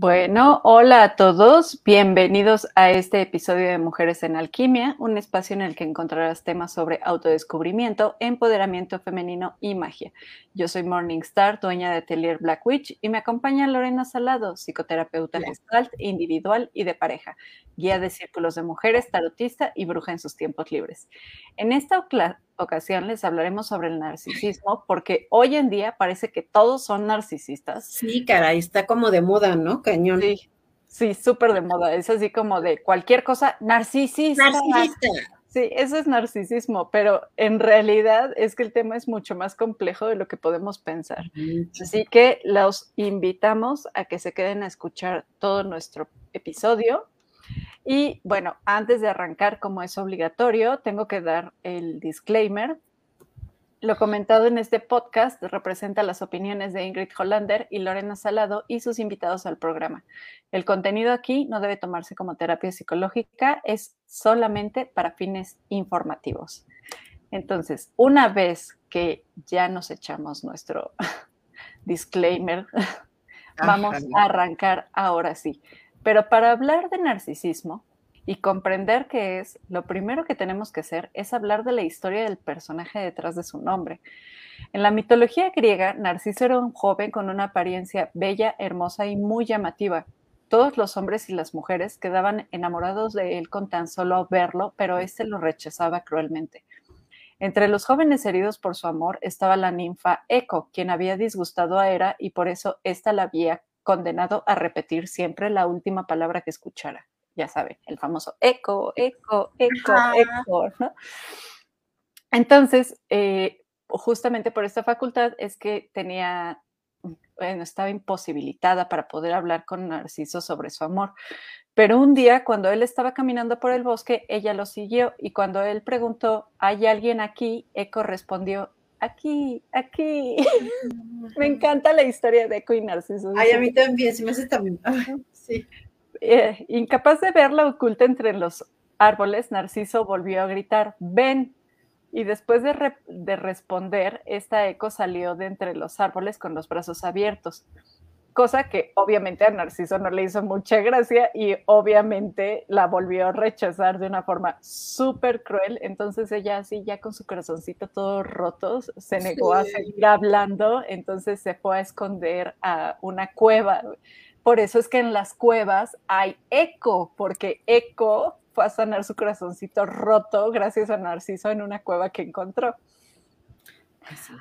Bueno, hola a todos, bienvenidos a este episodio de Mujeres en Alquimia, un espacio en el que encontrarás temas sobre autodescubrimiento, empoderamiento femenino y magia. Yo soy Morningstar, dueña de Atelier Black Witch, y me acompaña Lorena Salado, psicoterapeuta gestalt, individual y de pareja, guía de círculos de mujeres, tarotista y bruja en sus tiempos libres. En esta ocasión les hablaremos sobre el narcisismo, porque hoy en día parece que todos son narcisistas. Sí, caray, está como de moda, ¿no? Cañón. Sí, sí, súper de moda. Es así como de cualquier cosa, narcisista. Narcisista. Sí, eso es narcisismo, pero en realidad es que el tema es mucho más complejo de lo que podemos pensar. Así que los invitamos a que se queden a escuchar todo nuestro episodio y bueno, antes de arrancar, como es obligatorio, tengo que dar el disclaimer. Lo comentado en este podcast representa las opiniones de Ingrid Hollander y Lorena Salado y sus invitados al programa. El contenido aquí no debe tomarse como terapia psicológica, es solamente para fines informativos. Entonces, una vez que ya nos echamos nuestro disclaimer, vamos a arrancar ahora sí. Pero para hablar de narcisismo y comprender qué es, lo primero que tenemos que hacer es hablar de la historia del personaje detrás de su nombre. En la mitología griega, Narciso era un joven con una apariencia bella, hermosa y muy llamativa. Todos los hombres y las mujeres quedaban enamorados de él con tan solo verlo, pero éste lo rechazaba cruelmente. Entre los jóvenes heridos por su amor estaba la ninfa Eco, quien había disgustado a Hera y por eso ésta la había condenado a repetir siempre la última palabra que escuchara. Ya sabe, el famoso eco, eco, eco, eco, ¿no? Entonces, eh, justamente por esta facultad es que tenía, bueno, estaba imposibilitada para poder hablar con Narciso sobre su amor. Pero un día, cuando él estaba caminando por el bosque, ella lo siguió y cuando él preguntó, ¿hay alguien aquí? Eco respondió, aquí, aquí. me encanta la historia de Eco y Narciso. Ay, a mí también, se me hace también. sí. Eh, incapaz de verla oculta entre los árboles, Narciso volvió a gritar, ven. Y después de, de responder, esta Eco salió de entre los árboles con los brazos abiertos cosa que obviamente a Narciso no le hizo mucha gracia y obviamente la volvió a rechazar de una forma súper cruel. Entonces ella así ya con su corazoncito todo roto se negó a seguir hablando, entonces se fue a esconder a una cueva. Por eso es que en las cuevas hay eco, porque eco fue a sanar su corazoncito roto gracias a Narciso en una cueva que encontró. Así.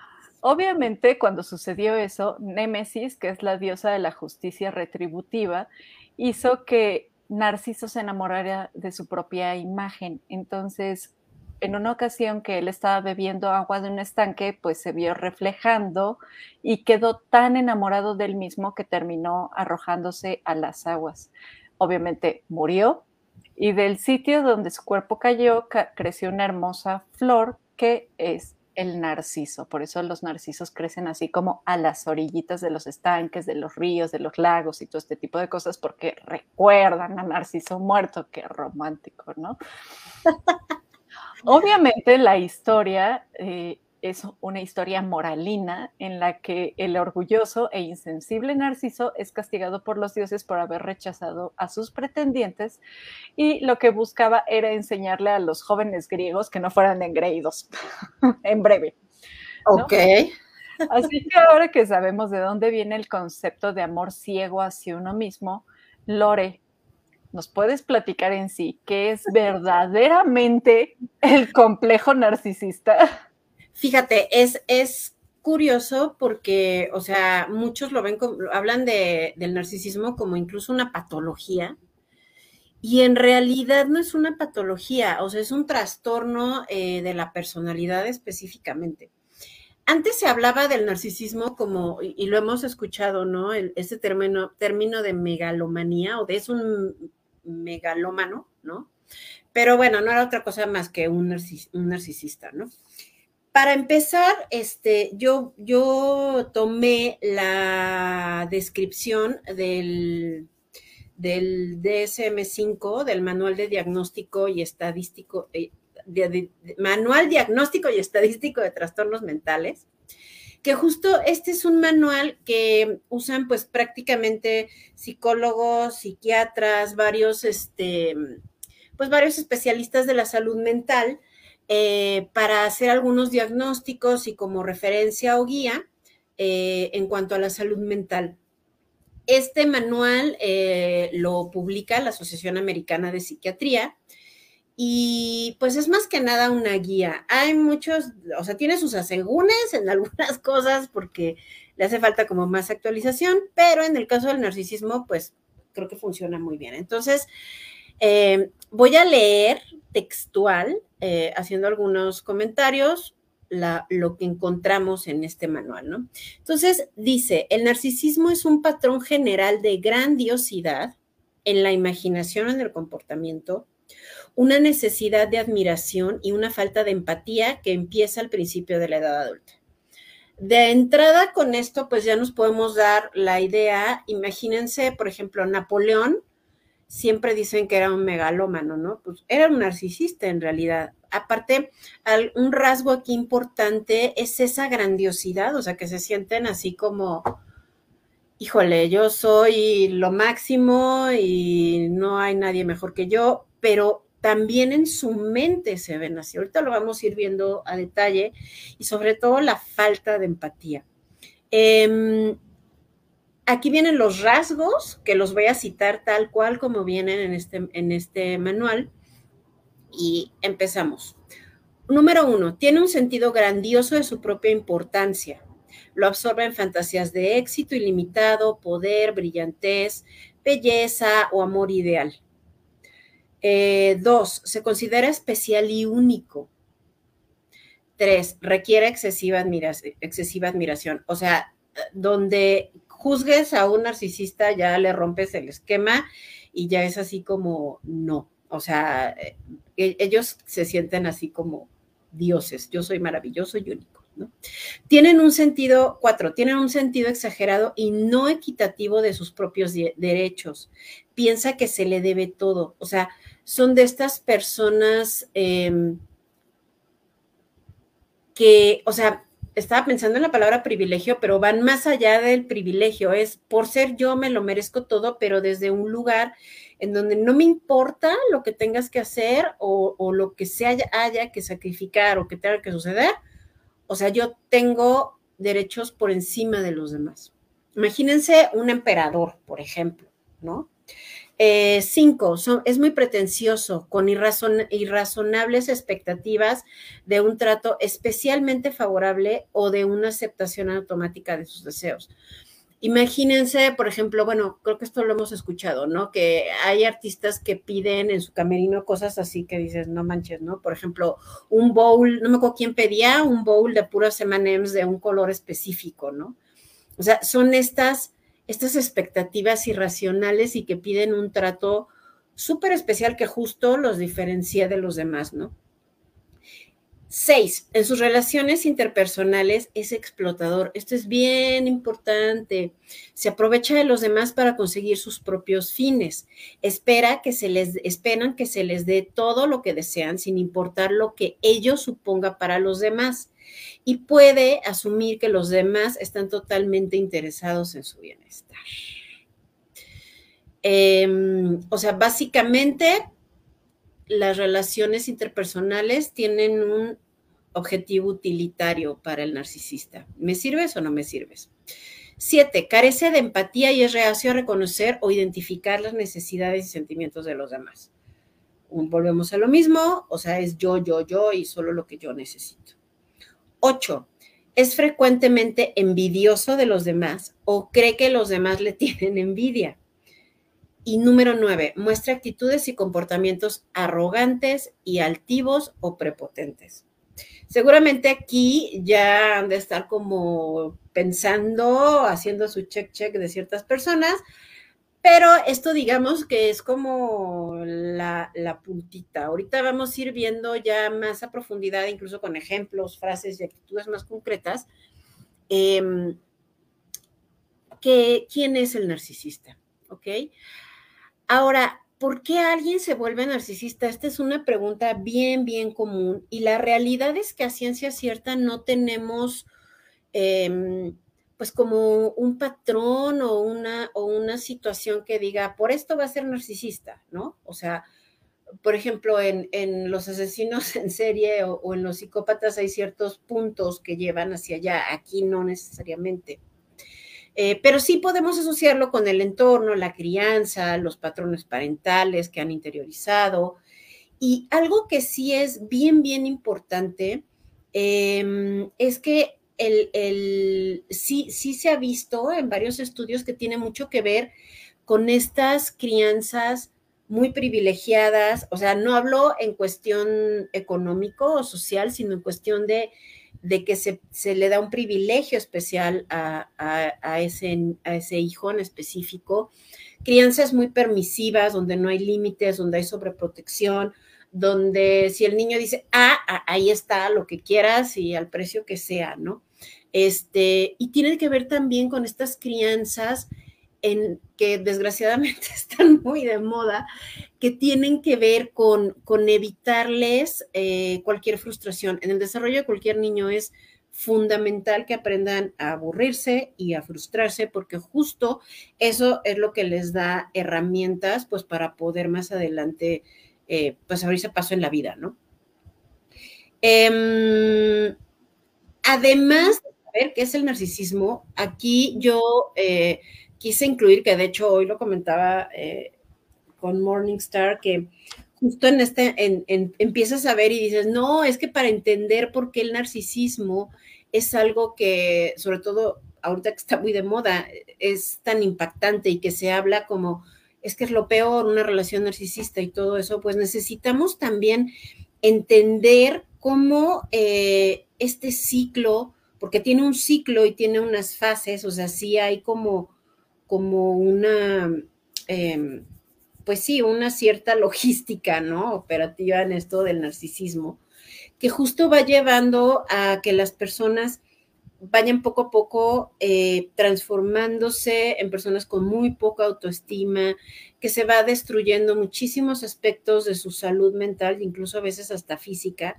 Obviamente, cuando sucedió eso, Némesis, que es la diosa de la justicia retributiva, hizo que Narciso se enamorara de su propia imagen. Entonces, en una ocasión que él estaba bebiendo agua de un estanque, pues se vio reflejando y quedó tan enamorado del mismo que terminó arrojándose a las aguas. Obviamente murió y del sitio donde su cuerpo cayó creció una hermosa flor que es el narciso. Por eso los narcisos crecen así como a las orillitas de los estanques, de los ríos, de los lagos y todo este tipo de cosas porque recuerdan a Narciso muerto. Qué romántico, ¿no? Obviamente la historia eh, es una historia moralina en la que el orgulloso e insensible Narciso es castigado por los dioses por haber rechazado a sus pretendientes y lo que buscaba era enseñarle a los jóvenes griegos que no fueran engreídos, en breve. Ok. Así que ahora que sabemos de dónde viene el concepto de amor ciego hacia uno mismo, Lore, ¿nos puedes platicar en sí qué es verdaderamente el complejo narcisista? Fíjate, es, es curioso porque, o sea, muchos lo ven, como, hablan de, del narcisismo como incluso una patología, y en realidad no es una patología, o sea, es un trastorno eh, de la personalidad específicamente. Antes se hablaba del narcisismo como, y, lo hemos escuchado, ¿no? El, ese término, término de megalomanía o de es un megalómano, ¿no? Pero bueno, no era otra cosa más que un, un narcisista, ¿no? Para empezar, este, yo, yo tomé la descripción del, del DSM5, del Manual de Diagnóstico y Estadístico, eh, Manual Diagnóstico y Estadístico de Trastornos Mentales, que justo este es un manual que usan pues prácticamente psicólogos, psiquiatras, varios, este, pues varios especialistas de la salud mental eh, para hacer algunos diagnósticos y como referencia o guía eh, en cuanto a la salud mental. Este manual eh, lo publica la Asociación Americana de Psiquiatría y pues es más que nada una guía. Hay muchos, o sea, tiene sus asegúnes en algunas cosas porque le hace falta como más actualización, pero en el caso del narcisismo, pues creo que funciona muy bien. Entonces, voy a leer textual, eh, haciendo algunos comentarios, lo que encontramos en este manual, ¿no? Entonces, dice, el narcisismo es un patrón general de grandiosidad en la imaginación, en el comportamiento, una necesidad de admiración y una falta de empatía que empieza al principio de la edad adulta. De entrada con esto, pues ya nos podemos dar la idea, imagínense, por ejemplo, Napoleón, siempre dicen que era un megalómano, ¿no? Pues era un narcisista en realidad aparte, un rasgo aquí importante es esa grandiosidad, o sea, que se sienten así como, híjole, yo soy lo máximo y no hay nadie mejor que yo, pero también en su mente se ven así. Ahorita lo vamos a ir viendo a detalle y sobre todo la falta de empatía. Em, aquí vienen los rasgos que los voy a citar tal cual como vienen en este, en este manual y empezamos. Número uno, tiene un sentido grandioso de su propia importancia. Lo absorbe en fantasías de éxito ilimitado, poder, brillantez, belleza o amor ideal. Eh, dos, se considera especial y único. Tres, requiere excesiva excesiva admiración. O sea, donde juzgues a un narcisista ya le rompes el esquema y ya es así como no. O sea, eh, e, ellos se sienten así como dioses, yo soy maravilloso y único. ¿no? Tienen un sentido, cuatro, tienen un sentido exagerado y no equitativo de sus propios derechos. Piensa que se le debe todo. O sea, son de estas personas em, que, o sea, estaba pensando en la palabra privilegio, pero van más allá del privilegio. Es por ser yo me lo merezco todo, pero desde un lugar en donde no me importa lo que tengas que hacer o, lo que se haya, haya, que sacrificar o que tenga que suceder. O sea, yo tengo derechos por encima de los demás. Imagínense un emperador, por ejemplo, ¿no? Eh, cinco, es muy pretencioso, con irrazonables expectativas de un trato especialmente favorable o de una aceptación automática de sus deseos. Imagínense, por ejemplo, bueno, creo que esto lo hemos escuchado, ¿no? Que hay artistas que piden en su camerino cosas así que dices, no manches, ¿no? Por ejemplo, un bowl, no me acuerdo quién pedía, un bowl de puros M&M's de un color específico, ¿no? O sea, son estas, estas expectativas irracionales y que piden un trato súper especial que justo los diferencia de los demás, ¿no? Seis, en sus relaciones interpersonales es explotador. Esto es bien importante. Se aprovecha de los demás para conseguir sus propios fines. Espera que se les, esperan que se les dé todo lo que desean sin importar lo que ello suponga para los demás. Y puede asumir que los demás están totalmente interesados en su bienestar. Em, o sea, básicamente las relaciones interpersonales tienen un objetivo utilitario para el narcisista. ¿Me sirves o no me sirves? Siete, carece de empatía y es reacio a reconocer o identificar las necesidades y sentimientos de los demás. Volvemos a lo mismo, o sea, es yo, yo, yo y solo lo que yo necesito. Ocho, es frecuentemente envidioso de los demás o cree que los demás le tienen envidia. Y número nueve, muestra actitudes y comportamientos arrogantes y altivos o prepotentes. Seguramente aquí ya han de estar como pensando, haciendo su check check de ciertas personas, pero esto digamos que es como la, puntita. Ahorita vamos a ir viendo ya más a profundidad, incluso con ejemplos, frases y actitudes más concretas, que, quién es el narcisista, ¿ok? Ahora, ¿por qué alguien se vuelve narcisista? Esta es una pregunta bien, bien común y la realidad es que a ciencia cierta no tenemos em, pues como un patrón o una, o una situación que diga, por esto va a ser narcisista, ¿no? O sea, por ejemplo, en, los asesinos en serie o, en los psicópatas hay ciertos puntos que llevan hacia allá, aquí no necesariamente. Eh, pero sí podemos asociarlo con el entorno, la crianza, los patrones parentales que han interiorizado. Y algo que sí es bien, bien importante em, es que el, sí, sí se ha visto en varios estudios que tiene mucho que ver con estas crianzas muy privilegiadas, o sea, no hablo en cuestión económico o social, sino en cuestión de, de que se, le da un privilegio especial a, ese, a ese hijo en específico. Crianzas muy permisivas, donde no hay límites, donde hay sobreprotección, donde si el niño dice, ah, ahí está, lo que quieras y al precio que sea, ¿no? Este, y tiene que ver también con estas crianzas que desgraciadamente están muy de moda, que tienen que ver con, con evitarles eh, cualquier frustración. En el desarrollo de cualquier niño es fundamental que aprendan a aburrirse y a frustrarse, porque justo eso es lo que les da herramientas, pues, para poder más adelante, eh, pues, abrirse paso en la vida, ¿no? Em, además ver qué es el narcisismo, aquí yo eh, quise incluir, que de hecho hoy lo comentaba eh, con Morningstar, que justo en este, en, empiezas a ver y dices, no, es que para entender por qué el narcisismo es algo que, sobre todo ahorita que está muy de moda, es tan impactante y que se habla como, es que es lo peor, una relación narcisista y todo eso, pues necesitamos también entender cómo eh, este ciclo porque tiene un ciclo y tiene unas fases, o sea, sí hay como, como una, em, pues sí, una cierta logística, ¿no? Operativa en esto del narcisismo, que justo va llevando a que las personas vayan poco a poco eh, transformándose en personas con muy poca autoestima, que se va destruyendo muchísimos aspectos de su salud mental, incluso a veces hasta física,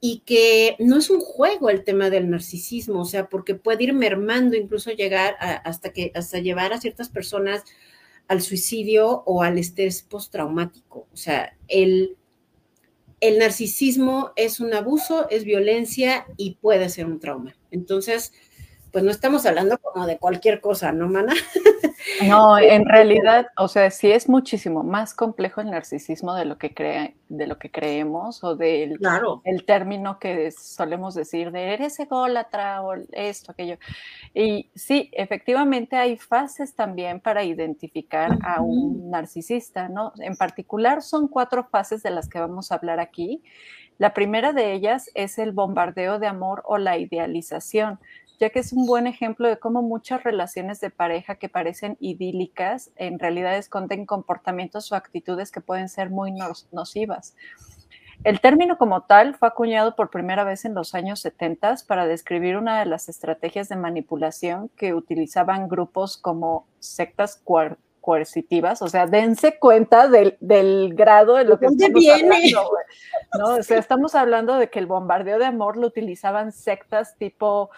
y que no es un juego el tema del narcisismo, o sea, porque puede ir mermando, incluso llegar hasta que hasta llevar a ciertas personas al suicidio o al estrés postraumático. O sea, el, el narcisismo es un abuso, es violencia y puede ser un trauma. Entonces, pues no estamos hablando como de cualquier cosa, ¿no, Mana? No, en realidad, o sea, sí es muchísimo más complejo el narcisismo de lo que cree, de lo que creemos, o del el término que solemos decir de eres ególatra o esto, aquello. Y sí, efectivamente hay fases también para identificar a un narcisista, ¿no? En particular son cuatro fases de las que vamos a hablar aquí. La primera de ellas es el bombardeo de amor o la idealización ya que es un buen ejemplo de cómo muchas relaciones de pareja que parecen idílicas en realidad esconden comportamientos o actitudes que pueden ser muy nocivas. El término como tal fue acuñado por primera vez en los años 70 para describir una de las estrategias de manipulación que utilizaban grupos como sectas coercitivas, o sea, dense cuenta del, grado de lo que estamos viene? hablando. ¿no? O sea, estamos hablando de que el bombardeo de amor lo utilizaban sectas tipo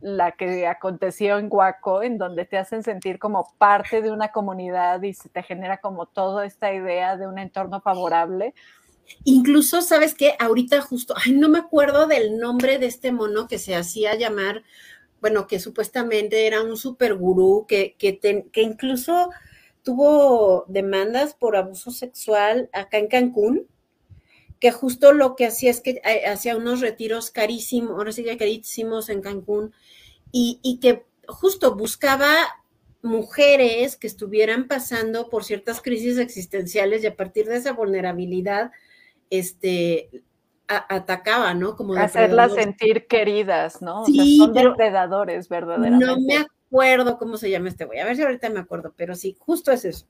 la que aconteció en Guaco, en donde te hacen sentir como parte de una comunidad y se te genera como toda esta idea de un entorno favorable. Incluso, ¿sabes qué? Ahorita justo, ay, no me acuerdo del nombre de este mono que se hacía llamar, bueno, que supuestamente era un super gurú, que, que, que incluso tuvo demandas por abuso sexual acá en Cancún que justo lo que hacía es que eh, hacía unos retiros carísimos, ahora sí que carísimos en Cancún, y, que justo buscaba mujeres que estuvieran pasando por ciertas crisis existenciales y a partir de esa vulnerabilidad, este, atacaba, ¿no? Como Hacerlas sentir queridas, ¿no? Sí, son depredadores, verdaderamente. No me acuerdo cómo se llama este güey, a ver si ahorita me acuerdo, pero sí, justo es eso.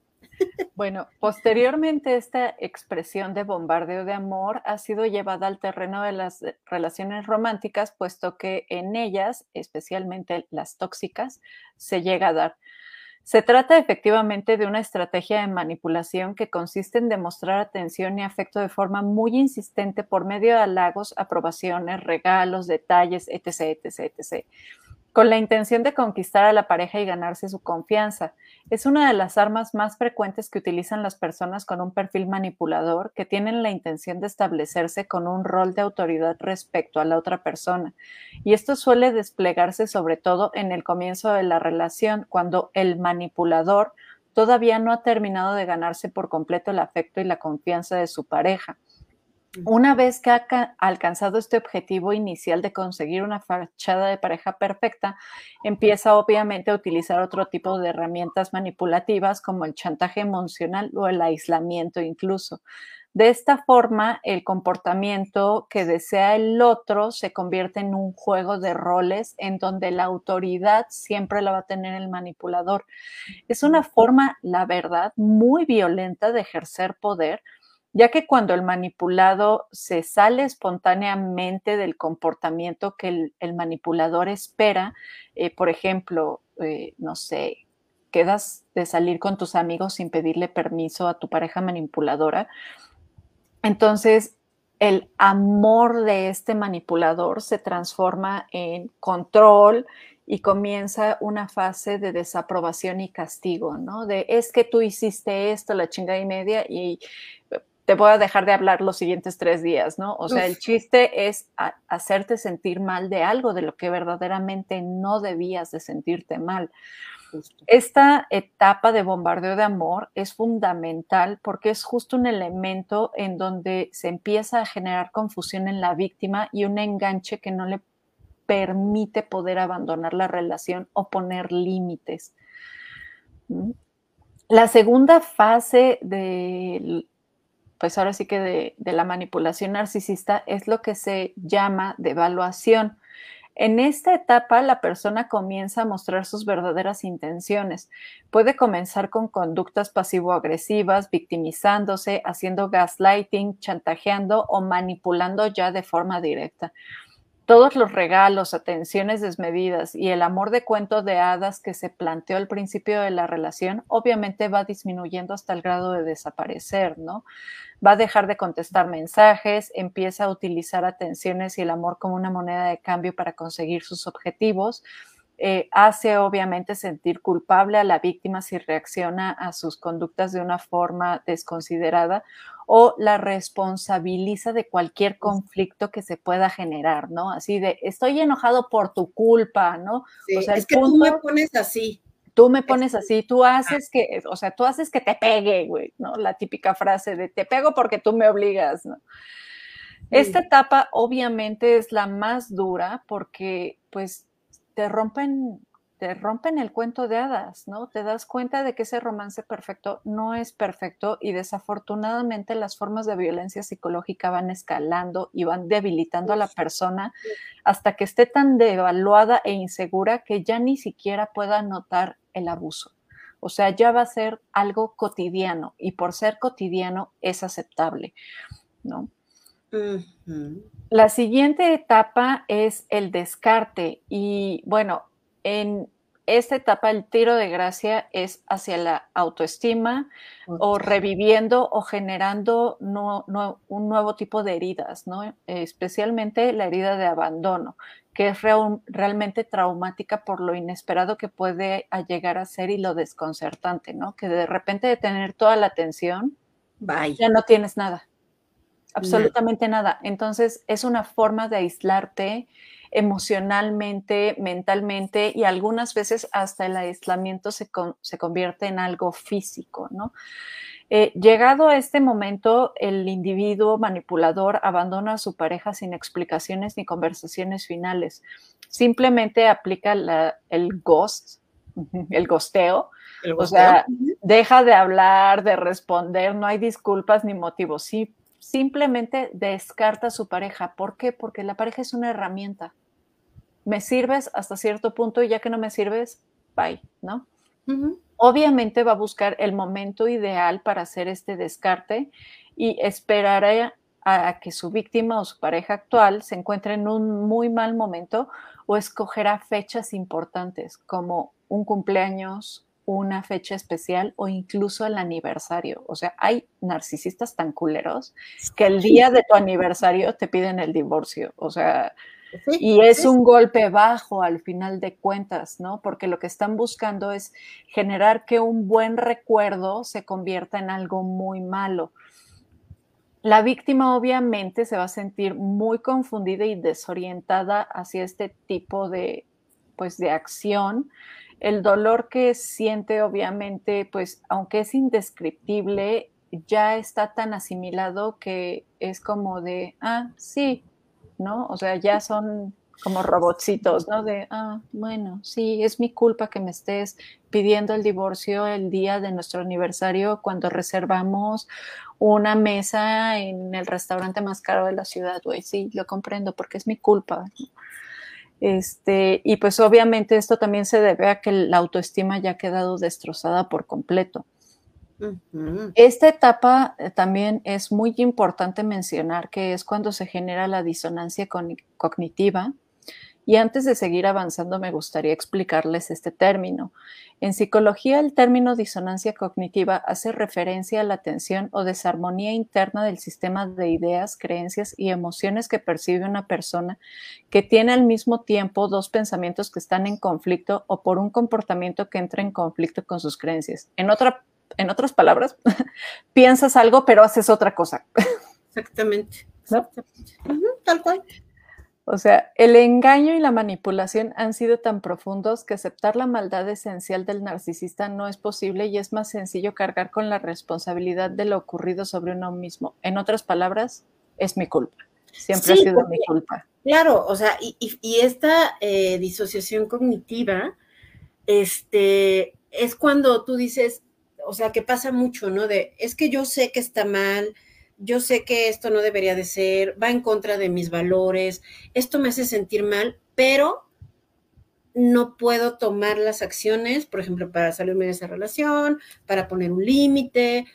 Bueno, posteriormente esta expresión de bombardeo de amor ha sido llevada al terreno de las relaciones románticas, puesto que en ellas, especialmente las tóxicas, se llega a dar. Se trata efectivamente de una estrategia de manipulación que consiste en demostrar atención y afecto de forma muy insistente por medio de halagos, aprobaciones, regalos, detalles, etc., etc., etc. con la intención de conquistar a la pareja y ganarse su confianza. Es una de las armas más frecuentes que utilizan las personas con un perfil manipulador que tienen la intención de establecerse con un rol de autoridad respecto a la otra persona. Y esto suele desplegarse sobre todo en el comienzo de la relación, cuando el manipulador todavía no ha terminado de ganarse por completo el afecto y la confianza de su pareja. Una vez que ha alcanzado este objetivo inicial de conseguir una fachada de pareja perfecta, empieza obviamente a utilizar otro tipo de herramientas manipulativas como el chantaje emocional o el aislamiento incluso. De esta forma, el comportamiento que desea el otro se convierte en un juego de roles en donde la autoridad siempre la va a tener el manipulador. Es una forma, la verdad, muy violenta de ejercer poder ya que cuando el manipulado se sale espontáneamente del comportamiento que el, manipulador espera, eh, por ejemplo, eh, no sé, quedas de salir con tus amigos sin pedirle permiso a tu pareja manipuladora, entonces el amor de este manipulador se transforma en control y comienza una fase de desaprobación y castigo, ¿no? De es que tú hiciste esto, la chingada y media, y te voy a dejar de hablar los siguientes tres días, ¿no? O sea, el chiste es hacerte sentir mal de algo, de lo que verdaderamente no debías de sentirte mal. Esta etapa de bombardeo de amor es fundamental porque es justo un elemento en donde se empieza a generar confusión en la víctima y un enganche que no le permite poder abandonar la relación o poner límites. ¿Mm? La segunda fase de pues ahora sí que de, la manipulación narcisista es lo que se llama devaluación. En esta etapa, la persona comienza a mostrar sus verdaderas intenciones. Puede comenzar con conductas pasivo-agresivas, victimizándose, haciendo gaslighting, chantajeando o manipulando ya de forma directa. Todos los regalos, atenciones desmedidas y el amor de cuento de hadas que se planteó al principio de la relación, obviamente va disminuyendo hasta el grado de desaparecer, ¿no? Va a dejar de contestar mensajes, empieza a utilizar atenciones y el amor como una moneda de cambio para conseguir sus objetivos eh, hace obviamente sentir culpable a la víctima si reacciona a sus conductas de una forma desconsiderada o la responsabiliza de cualquier conflicto que se pueda generar, ¿no? Así de, estoy enojado por tu culpa, ¿no? o sea, es que tú me pones así. Tú me pones así, tú haces que, o sea, tú haces que te pegue, güey, ¿no? La típica frase de te pego porque tú me obligas, ¿no? Esta etapa obviamente es la más dura porque pues te rompen, te rompen el cuento de hadas, ¿no? Te das cuenta de que ese romance perfecto no es perfecto y desafortunadamente las formas de violencia psicológica van escalando y van debilitando a la persona hasta que esté tan devaluada e insegura que ya ni siquiera pueda notar el abuso. O sea, ya va a ser algo cotidiano y por ser cotidiano es aceptable, ¿no? La siguiente etapa es el descarte y bueno, en esta etapa el tiro de gracia es hacia la autoestima o reviviendo o generando un nuevo tipo de heridas, ¿no? especialmente la herida de abandono, que es realmente traumática por lo inesperado que puede llegar a ser y lo desconcertante, ¿no? que de repente de tener toda la atención, ya no tienes nada absolutamente nada. Entonces es una forma de aislarte emocionalmente, mentalmente y algunas veces hasta el aislamiento se, convierte en algo físico, ¿no? Eh, llegado a este momento, el individuo manipulador abandona a su pareja sin explicaciones ni conversaciones finales. Simplemente aplica el ghost, el gosteo, o sea, deja de hablar, de responder, no hay disculpas ni motivos. Sí, simplemente descarta a su pareja. ¿Por qué? Porque la pareja es una herramienta. Me sirves hasta cierto punto y ya que no me sirves, bye, ¿no? Obviamente va a buscar el momento ideal para hacer este descarte y esperará a que su víctima o su pareja actual se encuentre en un muy mal momento o escogerá fechas importantes como un cumpleaños, una fecha especial o incluso el aniversario. O sea, hay narcisistas tan culeros que el día de tu aniversario te piden el divorcio. O sea, y es un golpe bajo al final de cuentas, ¿no? Porque lo que están buscando es generar que un buen recuerdo se convierta en algo muy malo. La víctima obviamente se va a sentir muy confundida y desorientada hacia este tipo de, pues, de acción. El dolor que siente obviamente, pues, aunque es indescriptible, ya está tan asimilado que es como de, ah, sí, ¿no? O sea, ya son como robotcitos, ¿no? De, ah, bueno, sí, es mi culpa que me estés pidiendo el divorcio el día de nuestro aniversario cuando reservamos una mesa en el restaurante más caro de la ciudad, güey. Sí, lo comprendo porque es mi culpa. Este, y pues obviamente esto también se debe a que la autoestima ya ha quedado destrozada por completo. Esta etapa eh, también es muy importante mencionar que es cuando se genera la disonancia cognitiva, y antes de seguir avanzando, me gustaría explicarles este término. En psicología, el término disonancia cognitiva hace referencia a la tensión o desarmonía interna del sistema de ideas, creencias y emociones que percibe una persona que tiene al mismo tiempo dos pensamientos que están en conflicto o por un comportamiento que entra en conflicto con sus creencias. En, otra, en otras palabras, piensas algo pero haces otra cosa. Exactamente. tal cual. O sea, el engaño y la manipulación han sido tan profundos que aceptar la maldad esencial del narcisista no es posible y es más sencillo cargar con la responsabilidad de lo ocurrido sobre uno mismo. En otras palabras, es mi culpa. Siempre ha sido mi culpa. Claro, o sea, y, esta eh, disociación cognitiva, este, es cuando tú dices, o sea, que pasa mucho, ¿no? De, es que yo sé que está mal, yo sé que esto no debería de ser, va en contra de mis valores, esto me hace sentir mal, pero no puedo tomar las acciones, por ejemplo, para salirme de esa relación, para poner un límite.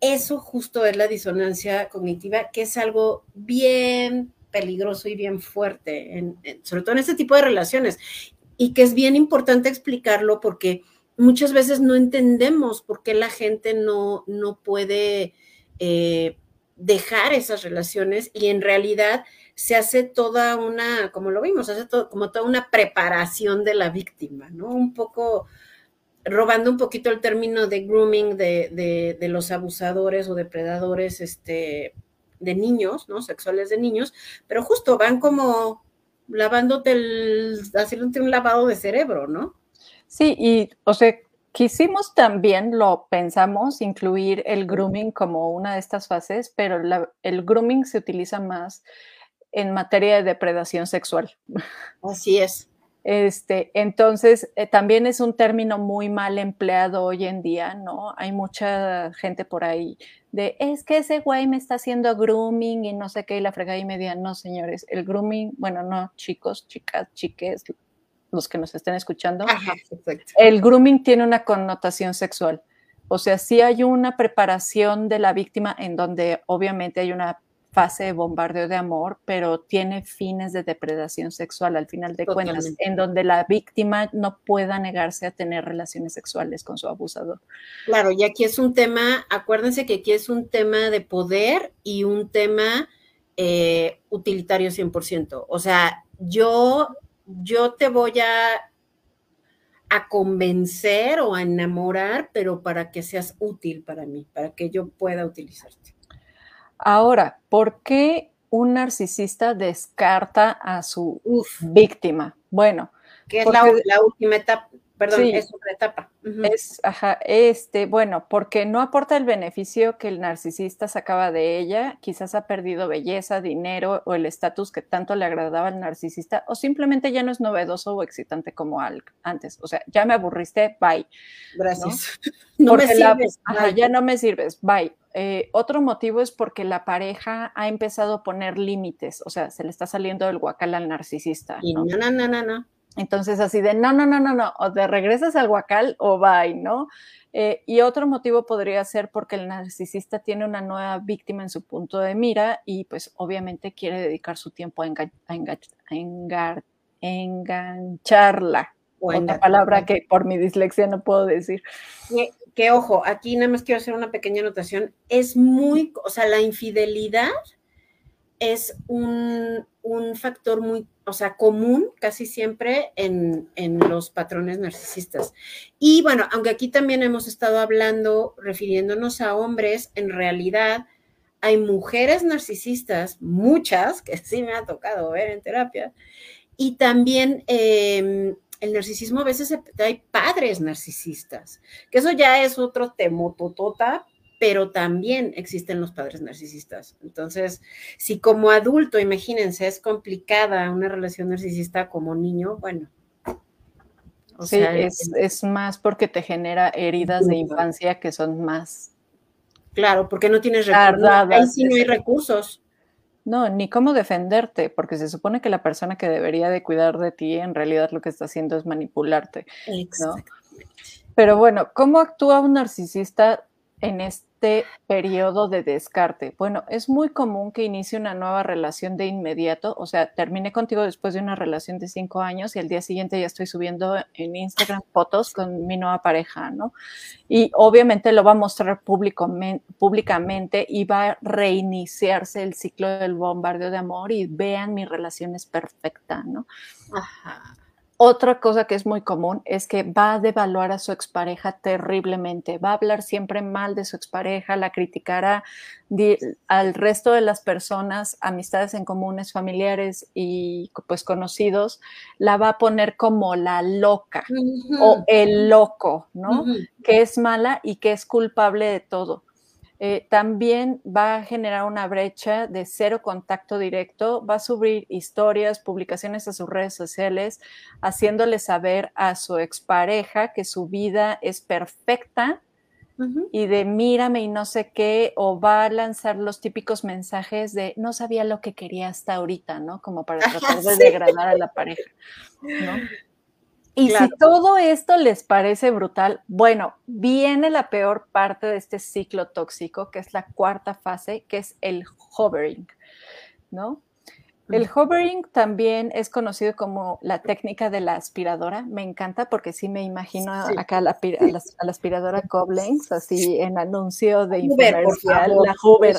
Eso justo es la disonancia cognitiva, que es algo bien peligroso y bien fuerte, sobre todo en este tipo de relaciones, y que es bien importante explicarlo porque muchas veces no entendemos por qué la gente no, no puede eh, dejar esas relaciones y en realidad se hace toda una, como lo vimos, hace todo, como toda una preparación de la víctima, ¿no? Un poco robando un poquito el término de grooming de, de, los abusadores o depredadores este, de niños, ¿no? Sexuales de niños, pero justo van como lavándote el, haciéndote un lavado de cerebro, ¿no? Sí, y, o sea, Quisimos también, lo pensamos, incluir el grooming como una de estas fases, pero el grooming se utiliza más en materia de depredación sexual. Así es. Este, entonces, eh, también es un término muy mal empleado hoy en día, ¿no? Hay mucha gente por ahí de, es que ese güey me está haciendo grooming y no sé qué, y la fregada y media. No, señores, el grooming, bueno, no, chicos, chicas, chiques, los que nos estén escuchando, el grooming tiene una connotación sexual. O sea, sí hay una preparación de la víctima en donde obviamente hay una fase de bombardeo de amor, pero tiene fines de depredación sexual al final de cuentas, en donde la víctima no pueda negarse a tener relaciones sexuales con su abusador. Claro, y aquí es un tema, acuérdense que aquí es un tema de poder y un tema eh, utilitario 100%. O sea, yo yo te voy a, a convencer o a enamorar, pero para que seas útil para mí, para que yo pueda utilizarte. Ahora, ¿por qué un narcisista descarta a su víctima? Bueno, que es la, la, última etapa, Perdón, es otra etapa. Es, ajá, este, bueno, porque no aporta el beneficio que el narcisista sacaba de ella, quizás ha perdido belleza, dinero o el estatus que tanto le agradaba al narcisista, o simplemente ya no es novedoso o excitante como antes. O sea, ya me aburriste, bye. Gracias. No, me sirves. ajá, ya no me sirves, bye. Eh, otro motivo es porque la pareja ha empezado a poner límites, o sea, se le está saliendo del guacal al narcisista. Y no, no, no, no, no. Entonces, así de, no, no, no, no, no, o te regresas al huacal o bye, ¿no? Eh, y otro motivo podría ser porque el narcisista tiene una nueva víctima en su punto de mira y pues obviamente quiere dedicar su tiempo a, engancharla. Otra palabra que por mi dislexia no puedo decir. Que, que, ojo, aquí nada más quiero hacer una pequeña anotación. Es muy, o sea, la infidelidad es un, factor muy, o sea, común casi siempre en, en, los patrones narcisistas. Y bueno, aunque aquí también hemos estado hablando, refiriéndonos a hombres, en realidad hay mujeres narcisistas, muchas, que sí me ha tocado ver en terapia, y también em, el narcisismo a veces hay padres narcisistas, que eso ya es otro temototota, pero también existen los padres narcisistas. Entonces, si como adulto, imagínense, es complicada una relación narcisista como niño, bueno. sí, es, es, más porque te genera heridas de infancia que son más Claro, porque no tienes recursos. Ahí sí no hay recursos. No, ni cómo defenderte, porque se supone que la persona que debería de cuidar de ti en realidad lo que está haciendo es manipularte. Pero bueno, ¿cómo actúa un narcisista en este periodo de descarte? Bueno, es muy común que inicie una nueva relación de inmediato, o sea, terminé contigo después de una relación de cinco años y al día siguiente ya estoy subiendo en Instagram fotos con mi nueva pareja, ¿no? Y obviamente lo va a mostrar públicamente y va a reiniciarse el ciclo del bombardeo de amor y vean mi relación es perfecta, ¿no? Ajá. Otra cosa que es muy común es que va a devaluar a su expareja terriblemente, va a hablar siempre mal de su expareja, la criticará al resto de las personas, amistades en comunes, familiares y pues conocidos, la va a poner como la loca o el loco, ¿no? Que es mala y que es culpable de todo. Eh, también va a generar una brecha de cero contacto directo, va a subir historias, publicaciones a sus redes sociales, haciéndole saber a su expareja que su vida es perfecta y de mírame y no sé qué, o va a lanzar los típicos mensajes de no sabía lo que quería hasta ahorita, ¿no? Como para tratar de degradar a la pareja, ¿no? Y si todo esto les parece brutal, bueno, viene la peor parte de este ciclo tóxico, que es la cuarta fase, que es el hovering, ¿no? El hovering también es conocido como la técnica de la aspiradora. Me encanta porque sí me imagino acá la, a, la, aspiradora Koblenz, así en anuncio de infomercial, la Hoover.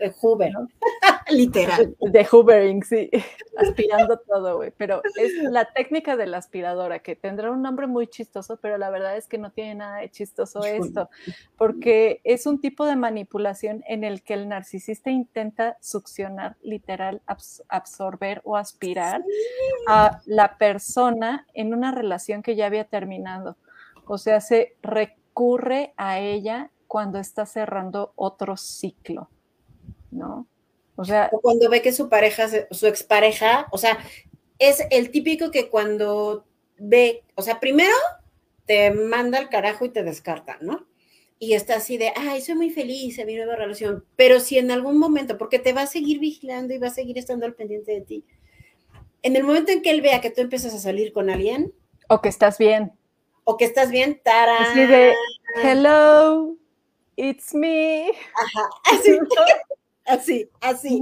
El Hoover, literal. De Hoovering, sí, aspirando todo, güey. Pero es la técnica de la aspiradora, que tendrá un nombre muy chistoso, pero la verdad es que no tiene nada de chistoso esto, porque es un tipo de manipulación en el que el narcisista intenta succionar, literal, absorber o aspirar a la persona en una relación que ya había terminado. O sea, se recurre a ella cuando está cerrando otro ciclo. ¿no? O sea, cuando ve que su pareja, su expareja, o sea, es el típico que cuando ve, o sea, primero te manda al carajo y te descarta, ¿no? Y está así de, ay, soy muy feliz en mi nueva relación, pero si en algún momento, porque te va a seguir vigilando y va a seguir estando al pendiente de ti, en el momento en que él vea que tú empiezas a salir con alguien. O que estás bien. O que estás bien, tara. Así de, hello, it's me. Ajá, así. Así, así.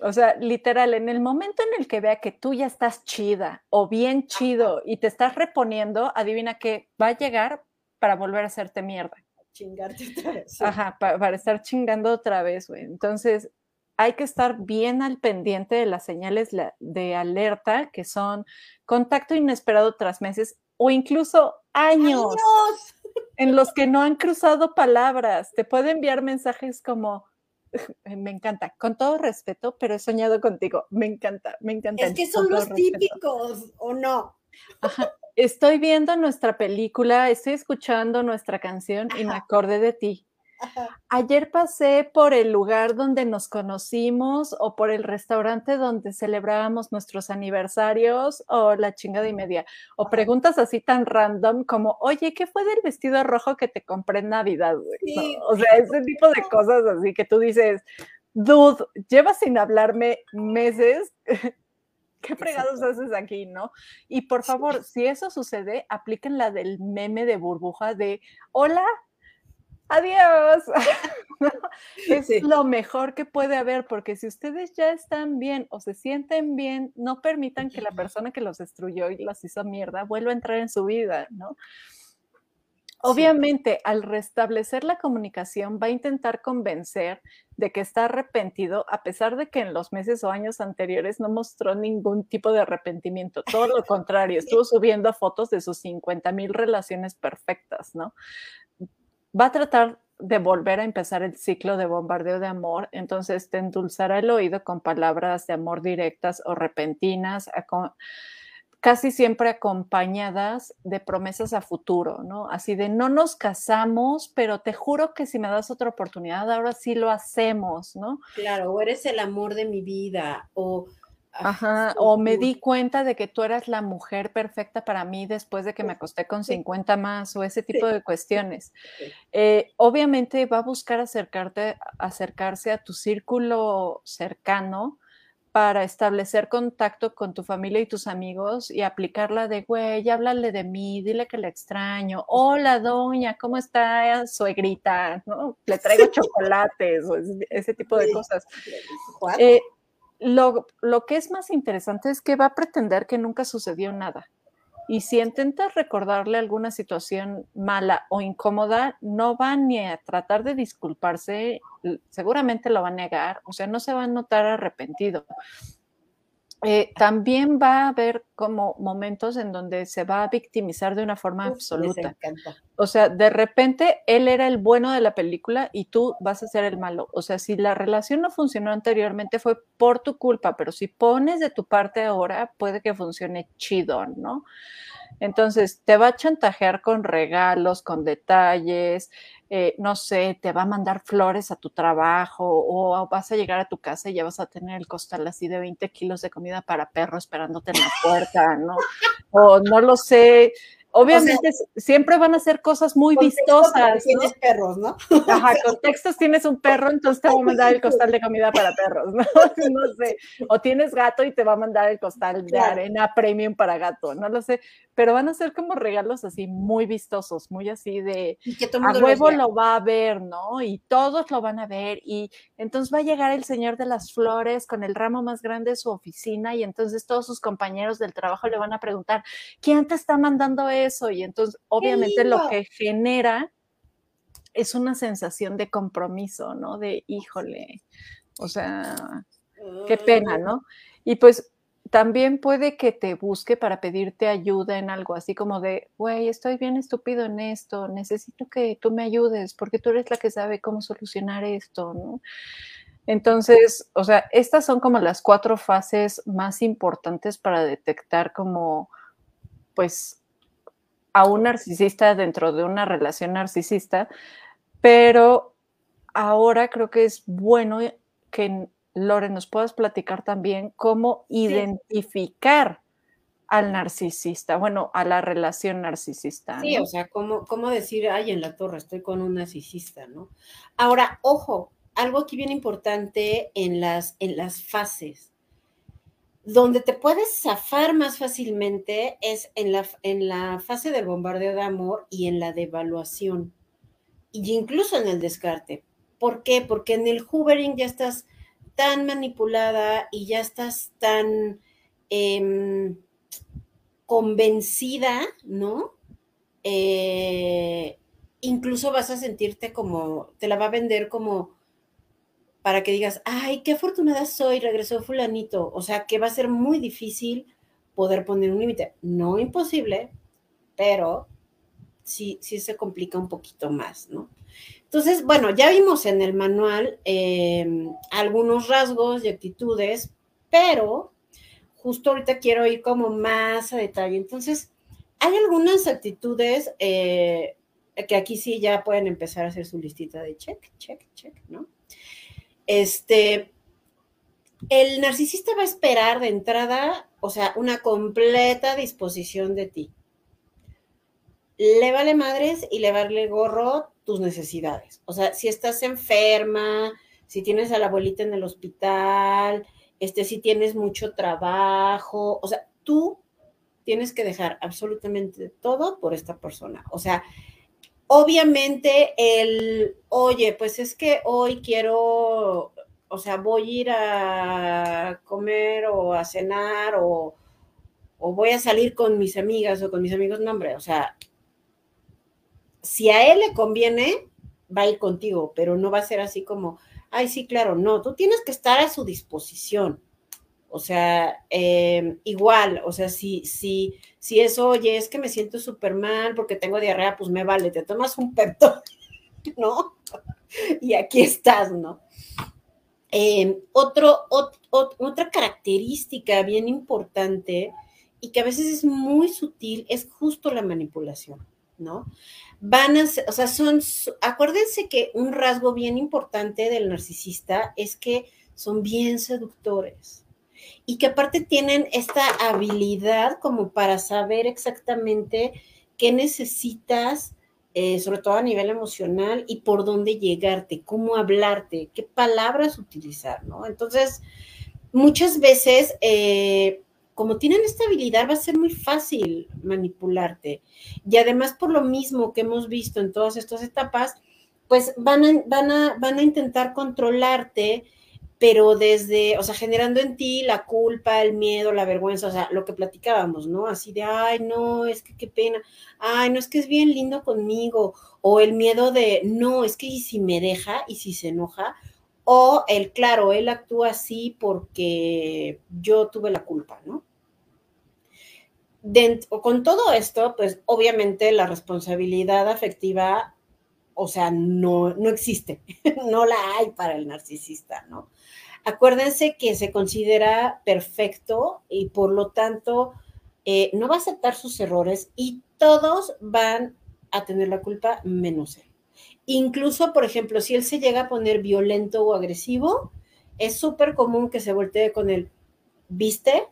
O sea, literal, en el momento en el que vea que tú ya estás chida o bien chido y te estás reponiendo, adivina que va a llegar para volver a hacerte mierda. Chingarte otra vez. Ajá, para, estar chingando otra vez, güey. Entonces, hay que estar bien al pendiente de las señales de alerta, que son contacto inesperado tras meses o incluso años, años. en los que no han cruzado palabras. Te puede enviar mensajes como me encanta, con todo respeto, pero he soñado contigo, me encanta, me encanta. Es que son los típicos, ¿o no? Estoy viendo nuestra película, estoy escuchando nuestra canción y me acordé de ti. Ayer pasé por el lugar donde nos conocimos o por el restaurante donde celebrábamos nuestros aniversarios o la chingada y media. O preguntas así tan random como, oye, ¿qué fue del vestido rojo que te compré en Navidad, O sea, ese tipo de cosas así que tú dices, dude, llevas sin hablarme meses. ¿Qué fregados haces aquí, no? Y por favor, si eso sucede, apliquen la del meme de burbuja de, hola, adiós. es lo mejor que puede haber, porque si ustedes ya están bien o se sienten bien, no permitan que la persona que los destruyó y los hizo mierda vuelva a entrar en su vida, ¿no? Obviamente, al restablecer la comunicación, va a intentar convencer de que está arrepentido, a pesar de que en los meses o años anteriores no mostró ningún tipo de arrepentimiento. Todo lo contrario, estuvo subiendo fotos de sus 50 mil relaciones perfectas, ¿no? Va a tratar de volver a empezar el ciclo de bombardeo de amor, entonces te endulzará el oído con palabras de amor directas o repentinas, casi siempre acompañadas de promesas a futuro, ¿no? Así de no nos casamos, pero te juro que si me das otra oportunidad, ahora sí lo hacemos, ¿no? Claro, o eres el amor de mi vida, o... Ajá, o me di cuenta de que tú eras la mujer perfecta para mí después de que me acosté con 50 más, o ese tipo de cuestiones. Eh, obviamente va a buscar acercarte, acercarse a tu círculo cercano, para establecer contacto con tu familia y tus amigos y aplicarla de, güey, háblale de mí, dile que le extraño. Hola, doña, ¿cómo está suegrita? ¿No? Le traigo chocolates o ese tipo de cosas. Eh, lo, lo que es más interesante es que va a pretender que nunca sucedió nada. Y si intentas recordarle alguna situación mala o incómoda, no va ni a tratar de disculparse, seguramente lo va a negar, o sea, no se va a notar arrepentido. Eh, también va a haber como momentos en donde se va a victimizar de una forma absoluta. O sea, de repente él era el bueno de la película y tú vas a ser el malo. O sea, si la relación no funcionó anteriormente fue por tu culpa, pero si pones de tu parte ahora, puede que funcione chido, ¿no? Entonces, te va a chantajear con regalos, con detalles, eh, no sé, te va a mandar flores a tu trabajo o vas a llegar a tu casa y ya vas a tener el costal así de 20 kilos de comida para perro esperándote en la puerta, ¿no? O no lo sé, Obviamente siempre van a ser cosas muy vistosas. Tienes perros, ¿no? Ajá, contextos tienes un perro, entonces te va a mandar el costal de comida para perros, ¿no? No sé. O tienes gato y te va a mandar el costal de arena premium para gato, no lo sé. Pero van a ser como regalos así muy vistosos, muy así de a huevo lo va a ver, ¿no? Y todos lo van a ver. Y entonces va a llegar el señor de las flores con el ramo más grande de su oficina y entonces todos sus compañeros del trabajo le van a preguntar, ¿quién te está mandando eso? Eso y entonces obviamente lo que genera es una sensación de compromiso, ¿no? De híjole, o sea, qué pena, ¿no? Y pues también puede que te busque para pedirte ayuda en algo, así como de, güey, estoy bien estúpido en esto, necesito que tú me ayudes porque tú eres la que sabe cómo solucionar esto, ¿no? Entonces, o sea, estas son como las cuatro fases más importantes para detectar como, pues, a un narcisista dentro de una relación narcisista, pero ahora creo que es bueno que Lore nos puedas platicar también cómo identificar al narcisista, bueno, a la relación narcisista. Sí, o sea, cómo, cómo decir, ay, en la torre estoy con un narcisista, ¿no? Ahora, ojo, algo aquí bien importante en las, en las fases. Donde te puedes zafar más fácilmente es en la, en la fase del bombardeo de amor y en la devaluación, y incluso en el descarte. ¿Por qué? Porque en el hoovering ya estás tan manipulada y ya estás tan em, convencida, ¿no? Eh, incluso vas a sentirte como, te la va a vender como para que digas, ay, qué afortunada soy, regresó fulanito. O sea, que va a ser muy difícil poder poner un límite. No imposible, pero sí, sí se complica un poquito más, ¿no? Entonces, bueno, ya vimos en el manual em, algunos rasgos y actitudes, pero justo ahorita quiero ir como más a detalle. Entonces, hay algunas actitudes eh, que aquí sí ya pueden empezar a hacer su listita de check, check, check, ¿no? Este, el narcisista va a esperar de entrada, o sea, una completa disposición de ti. Le vale madres y le vale gorro tus necesidades. O sea, si estás enferma, si tienes a la abuelita en el hospital, este, si tienes mucho trabajo, o sea, tú tienes que dejar absolutamente todo por esta persona. O sea, Obviamente el, oye, pues es que hoy quiero, o sea, voy a ir a comer o a cenar o, voy a salir con mis amigas o con mis amigos, no, hombre, o sea, si a él le conviene, va a ir contigo, pero no va a ser así como, ay, sí, claro, no, tú tienes que estar a su disposición. O sea, em, igual, o sea, si, si, si es, oye, es que me siento súper mal porque tengo diarrea, pues me vale, te tomas un pepto, ¿no? y aquí estás, ¿no? Em, otra característica bien importante y que a veces es muy sutil es justo la manipulación, ¿no? Van a, o sea, son, acuérdense que un rasgo bien importante del narcisista es que son bien seductores y que aparte tienen esta habilidad como para saber exactamente qué necesitas, eh, sobre todo a nivel emocional, y por dónde llegarte, cómo hablarte, qué palabras utilizar, ¿no? Entonces, muchas veces, eh, como tienen esta habilidad, va a ser muy fácil manipularte. Y además, por lo mismo que hemos visto en todas estas etapas, pues van a, van a, van a intentar controlarte pero desde, o sea, generando en ti la culpa, el miedo, la vergüenza, o sea, lo que platicábamos, ¿no? Así de, ay, no, es que qué pena, ay, no, es que es bien lindo conmigo, o el miedo de, no, es que y si me deja y si se enoja, o el, claro, él actúa así porque yo tuve la culpa, ¿no? Dentro, con todo esto, pues obviamente la responsabilidad afectiva, o sea, no, no existe, no la hay para el narcisista, ¿no? Acuérdense que se considera perfecto y por lo tanto eh, no va a aceptar sus errores y todos van a tener la culpa menos él. Incluso, por ejemplo, si él se llega a poner violento o agresivo, es súper común que se voltee con él, ¿viste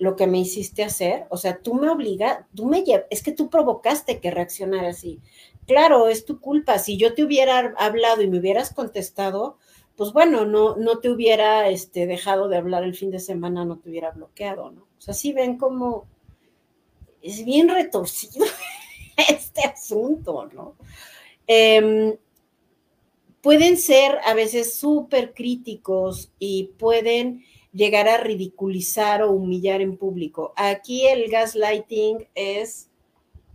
lo que me hiciste hacer? O sea, tú me obligas, tú me llevas, es que tú provocaste que reaccionara así. Claro, es tu culpa. Si yo te hubiera hablado y me hubieras contestado, pues bueno, no, no te hubiera este, dejado de hablar el fin de semana, no te hubiera bloqueado, ¿no? O sea, sí ven como es bien retorcido este asunto, ¿no? Em, pueden ser a veces súper críticos y pueden llegar a ridiculizar o humillar en público. Aquí el gaslighting es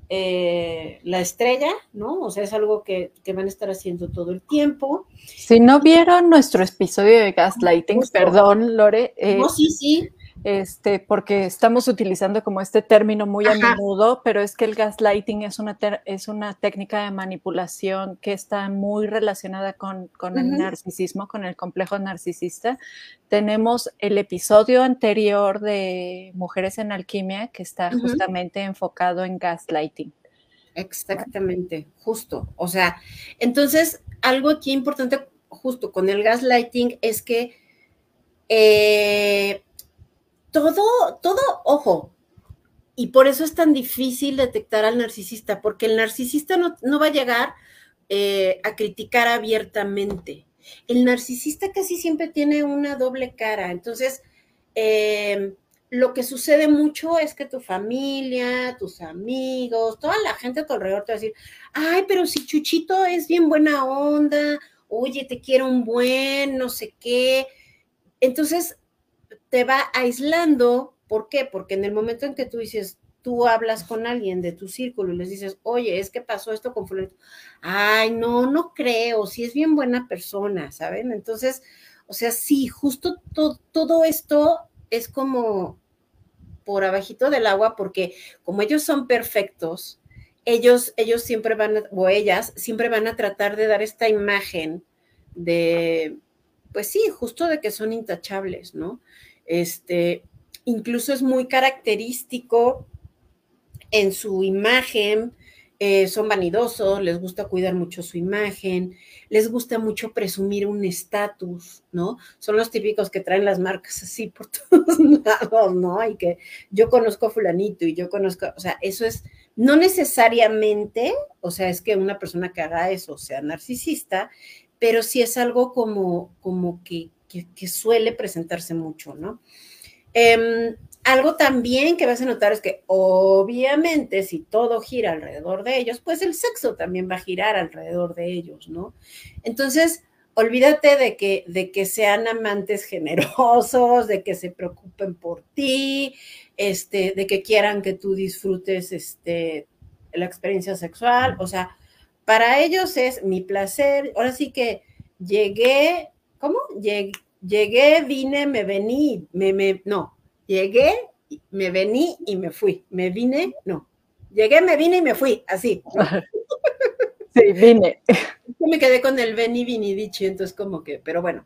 eh, la estrella, ¿no? O sea, es algo que, van a estar haciendo todo el tiempo. Si no vieron nuestro episodio de Gaslighting, perdón, Lore. Eh, no, sí, sí este, porque estamos utilizando como este término muy a menudo, pero es que el gaslighting es una, es una técnica de manipulación que está muy relacionada con, el narcisismo, con el complejo narcisista. Tenemos el episodio anterior de Mujeres en Alquimia que está justamente enfocado en gaslighting. Exactamente, justo. O sea, entonces, algo aquí importante justo con el gaslighting es que eh, todo, todo, ojo, y por eso es tan difícil detectar al narcisista, porque el narcisista no, va a llegar eh, a criticar abiertamente. El narcisista casi siempre tiene una doble cara. Entonces, em, lo que sucede mucho es que tu familia, tus amigos, toda la gente a tu alrededor te va a decir, ay, pero si Chuchito es bien buena onda, oye, te quiero un buen, no sé qué. Entonces, te va aislando. ¿Por qué? Porque en el momento en que tú dices, tú hablas con alguien de tu círculo y les dices, oye, es que pasó esto con fulano. Ay, no, no creo, si es bien buena persona, ¿saben? Entonces, o sea, sí, justo todo esto es como por abajito del agua, porque como ellos son perfectos, ellos, ellos siempre van, a, o ellas, siempre van a tratar de dar esta imagen de, pues sí, justo de que son intachables, ¿no? Este, incluso es muy característico en su imagen, eh, son vanidosos, les gusta cuidar mucho su imagen, les gusta mucho presumir un estatus, ¿no? Son los típicos que traen las marcas así por todos lados, ¿no? Y que yo conozco a fulanito y yo conozco, o sea, eso es, no necesariamente, o sea, es que una persona que haga eso sea narcisista, pero sí es algo como, como que, que, suele presentarse mucho, ¿no? Em, algo también que vas a notar es que obviamente si todo gira alrededor de ellos, pues el sexo también va a girar alrededor de ellos, ¿no? Entonces, olvídate de que, de que sean amantes generosos, de que se preocupen por ti, este, de que quieran que tú disfrutes este, la experiencia sexual, o sea, para ellos es mi placer. Ahora sí que llegué, ¿cómo? Llegué, vine, me vení, me, me, no, llegué, me vení y me fui. Me vine, no. Llegué, me vine y me fui, así. Sí, vine. Yo me quedé con el vení, vini, dicho, entonces como que, pero bueno.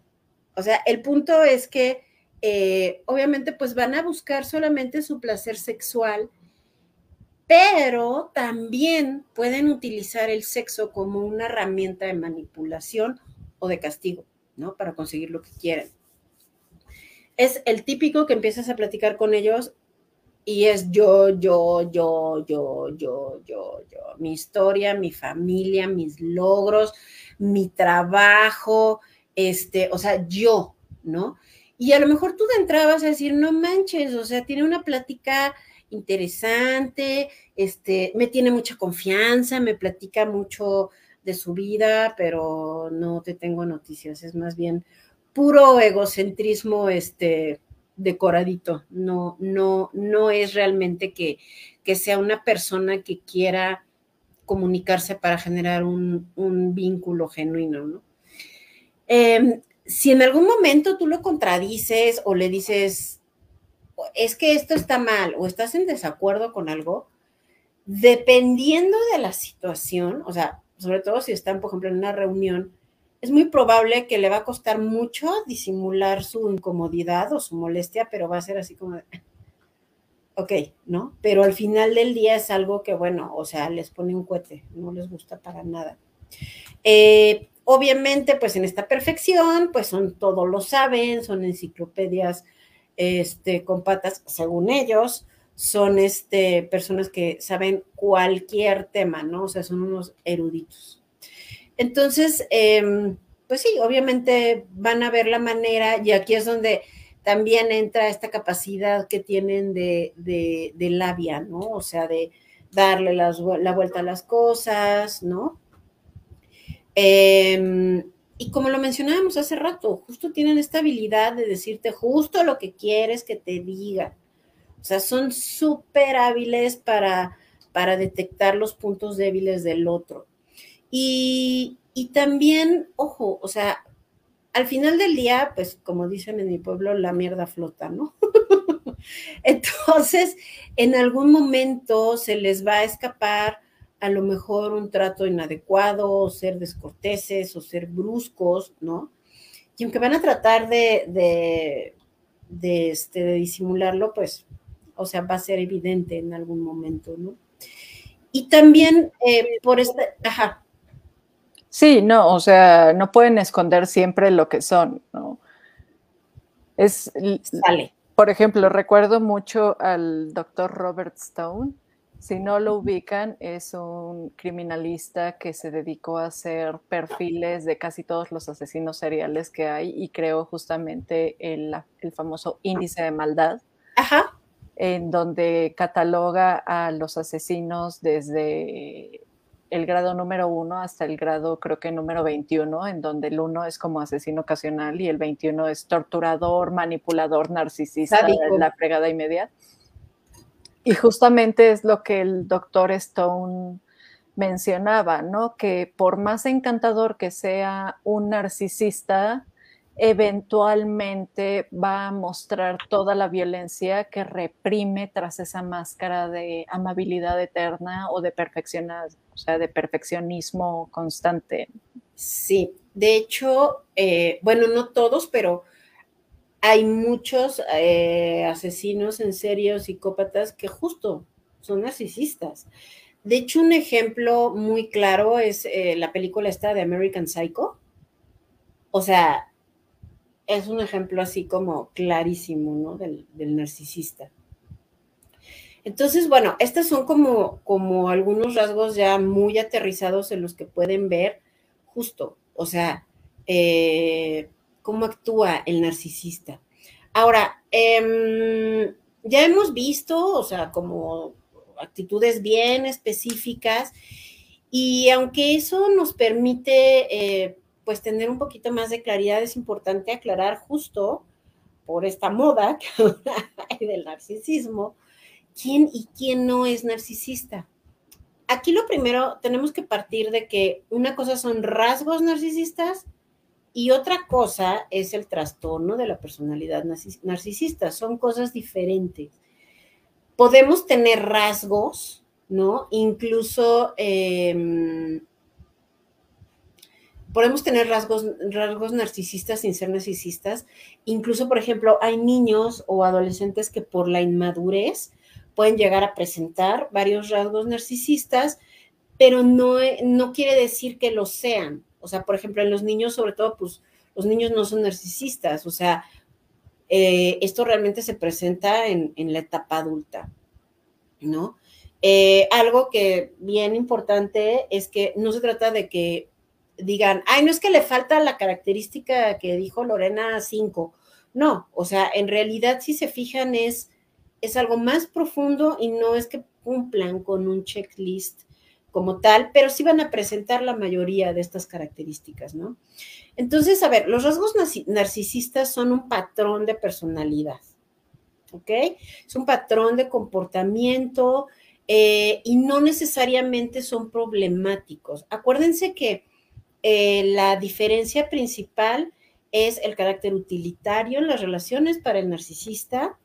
O sea, el punto es que eh, obviamente pues van a buscar solamente su placer sexual pero también pueden utilizar el sexo como una herramienta de manipulación o de castigo, ¿no? Para conseguir lo que quieren. Es el típico que empiezas a platicar con ellos y es yo, yo, yo, yo, yo, yo, yo, mi historia, mi familia, mis logros, mi trabajo, este, o sea, yo, ¿no? Y a lo mejor tú de entrada vas a decir, no manches, o sea, tiene una plática interesante, este, me tiene mucha confianza, me platica mucho de su vida, pero no te tengo noticias, es más bien puro egocentrismo este decoradito, no no no es realmente que, que sea una persona que quiera comunicarse para generar un, un vínculo genuino, ¿no? Em, si en algún momento tú lo contradices o le dices, es que esto está mal o estás en desacuerdo con algo, dependiendo de la situación, o sea, sobre todo si están, por ejemplo, en una reunión, es muy probable que le va a costar mucho disimular su incomodidad o su molestia, pero va a ser así como, de, ok, ¿no? Pero al final del día es algo que, bueno, o sea, les pone un cohete, no les gusta para nada. Eh, obviamente, pues en esta perfección, pues son, todos lo saben, son enciclopedias este, con patas, según ellos, son este, personas que saben cualquier tema, ¿no? O sea, son unos eruditos. Entonces, em, pues sí, obviamente van a ver la manera, y aquí es donde también entra esta capacidad que tienen de, de, labia, ¿no? O sea, de darle la vuelta a las cosas, ¿no? Eh, y como lo mencionábamos hace rato, justo tienen esta habilidad de decirte justo lo que quieres que te diga. O sea, son súper hábiles para, para detectar los puntos débiles del otro. Y, y también, ojo, o sea, al final del día, pues como dicen en mi pueblo, la mierda flota, ¿no? Entonces, en algún momento se les va a escapar a lo mejor un trato inadecuado, o ser descorteses, o ser bruscos, ¿no? Y aunque van a tratar de, de, este, de disimularlo, pues, o sea, va a ser evidente en algún momento, ¿no? Y también eh, por esta, ajá. Sí, no, o sea, no pueden esconder siempre lo que son, ¿no? Es, Sale. por ejemplo, recuerdo mucho al doctor Robert Stone, si no lo ubican, es un criminalista que se dedicó a hacer perfiles de casi todos los asesinos seriales que hay y creó justamente el, famoso índice de maldad, en donde cataloga a los asesinos desde el grado número uno hasta el grado creo que número 21, en donde el uno es como asesino ocasional y el 21 es torturador, manipulador, narcisista, la fregada inmediata. Y justamente es lo que el doctor Stone mencionaba, ¿no? Que por más encantador que sea un narcisista, eventualmente va a mostrar toda la violencia que reprime tras esa máscara de amabilidad eterna o de o sea, de perfeccionismo constante. Sí, de hecho, eh, bueno, no todos, pero hay muchos eh, asesinos en serio, psicópatas, que justo son narcisistas. De hecho, un ejemplo muy claro es eh, la película esta de American Psycho. O sea, es un ejemplo así como clarísimo, ¿no? Del, narcisista. Entonces, bueno, estos son como, como algunos rasgos ya muy aterrizados en los que pueden ver justo, o sea, eh, cómo actúa el narcisista. Ahora, em, ya hemos visto, o sea, como actitudes bien específicas y aunque eso nos permite, eh, pues, tener un poquito más de claridad, es importante aclarar justo por esta moda que del narcisismo, quién y quién no es narcisista. aquí lo primero, tenemos que partir de que una cosa son rasgos narcisistas y otra cosa es el trastorno de la personalidad narcisista. Son cosas diferentes. Podemos tener rasgos, ¿no? Incluso em, podemos tener rasgos, rasgos narcisistas sin ser narcisistas. Incluso, por ejemplo, hay niños o adolescentes que por la inmadurez pueden llegar a presentar varios rasgos narcisistas, pero no, no quiere decir que lo sean. O sea, por ejemplo, en los niños, sobre todo, pues los niños no son narcisistas. O sea, eh, esto realmente se presenta en, la etapa adulta, ¿no? Eh, algo que bien importante es que no se trata de que digan, ay, no es que le falta la característica que dijo Lorena 5. No, o sea, en realidad si se fijan es es algo más profundo y no es que cumplan con un checklist como tal, pero sí van a presentar la mayoría de estas características, ¿no? Entonces, a ver, los rasgos narcisistas son un patrón de personalidad, ¿ok? Es un patrón de comportamiento eh, y no necesariamente son problemáticos. Acuérdense que eh, la diferencia principal es el carácter utilitario en las relaciones para el narcisista,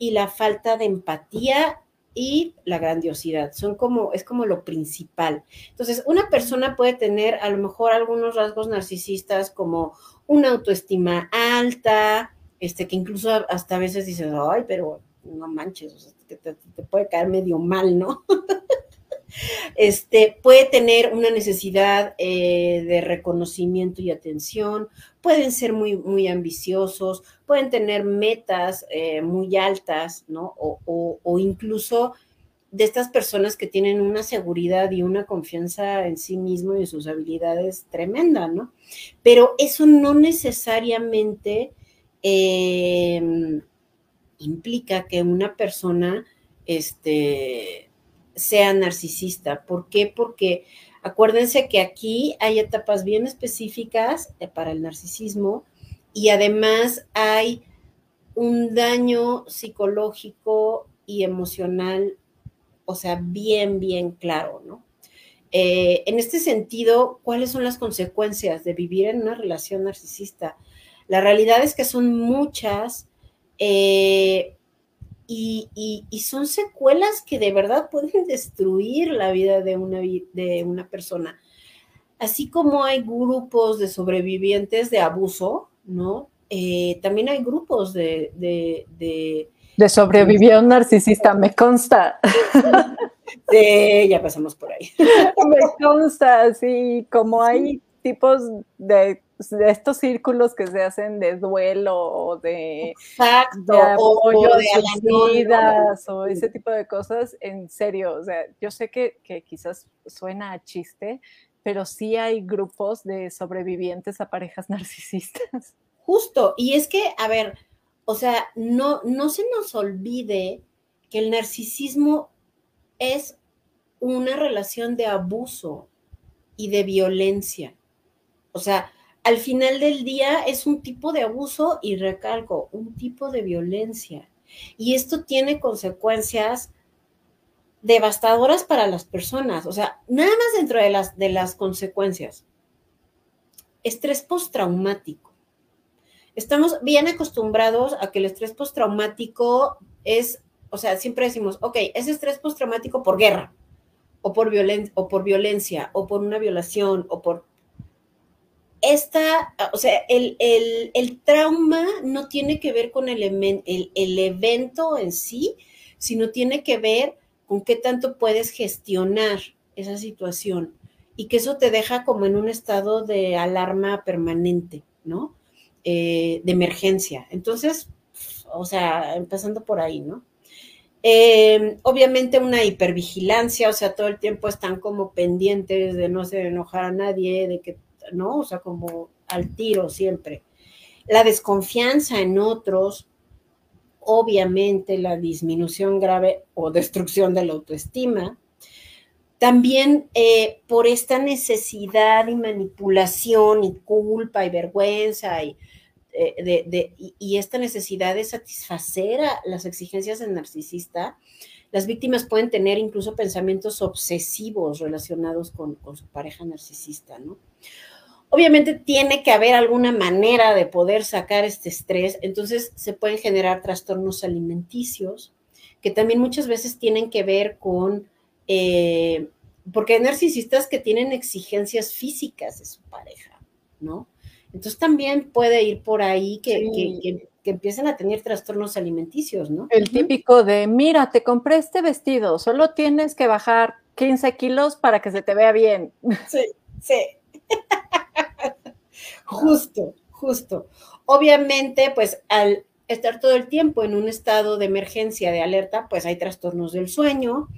y la falta de empatía y la grandiosidad. Son como, es como lo principal. Entonces, una persona puede tener a lo mejor algunos rasgos narcisistas como una autoestima alta, este, que incluso hasta a veces dices, ay, pero no manches, te, te, puede caer medio mal, ¿no? Este, puede tener una necesidad eh, de reconocimiento y atención, pueden ser muy, muy ambiciosos, pueden tener metas eh, muy altas, ¿no? O, incluso de estas personas que tienen una seguridad y una confianza en sí mismo y en sus habilidades tremenda, ¿no? Pero eso no necesariamente em, implica que una persona, este, sea narcisista. ¿Por qué? Porque acuérdense que aquí hay etapas bien específicas eh, para el narcisismo y además hay un daño psicológico y emocional, o sea, bien, bien claro, ¿no? Eh, en este sentido, ¿cuáles son las consecuencias de vivir en una relación narcisista? La realidad es que son muchas, eh, y, son secuelas que de verdad pueden destruir la vida de una, de una persona. Así como hay grupos de sobrevivientes de abuso, ¿no? Eh, también hay grupos de... De, de, de un narcisista, me consta. Sí, ya pasamos por ahí. Me consta, sí, como hay tipos de estos círculos que se hacen de duelo o de, Exacto, apoyo, o de, o ese tipo de cosas, en serio, o sea, yo sé que, que quizás suena a chiste, pero sí hay grupos de sobrevivientes a parejas narcisistas. Justo, y es que, a ver, o sea, no, no se nos olvide que el narcisismo es una relación de abuso y de violencia. O sea, al final del día es un tipo de abuso y recalco, un tipo de violencia. Y esto tiene consecuencias devastadoras para las personas. O sea, nada más dentro de las, de las consecuencias. Estrés postraumático. Estamos bien acostumbrados a que el estrés postraumático es, o sea, siempre decimos, ok, es estrés postraumático por guerra, o por, o por violencia, o por una violación, o por esta, o sea, el, trauma no tiene que ver con el, el, evento en sí, sino tiene que ver con qué tanto puedes gestionar esa situación y que eso te deja como en un estado de alarma permanente, ¿no? Eh, de emergencia. Entonces, o sea, empezando por ahí, ¿no? Em, obviamente una hipervigilancia, o sea, todo el tiempo están como pendientes de no hacer enojar a nadie, de que ¿no? O sea, como al tiro siempre. La desconfianza en otros, obviamente la disminución grave o destrucción de la autoestima. También eh, por esta necesidad y manipulación y culpa y vergüenza y, eh, y, esta necesidad de satisfacer las exigencias del narcisista, las víctimas pueden tener incluso pensamientos obsesivos relacionados con, con su pareja narcisista, ¿no? Obviamente tiene que haber alguna manera de poder sacar este estrés, entonces se pueden generar trastornos alimenticios, que también muchas veces tienen que ver con, eh, porque hay narcisistas que tienen exigencias físicas de su pareja, ¿no? Entonces también puede ir por ahí que, empiecen a tener trastornos alimenticios, ¿no? El típico de, mira, te compré este vestido, solo tienes que bajar 15 kilos para que se te vea bien. Sí, sí. justo, justo. Obviamente, pues al estar todo el tiempo en un estado de emergencia, de alerta, pues hay trastornos del sueño.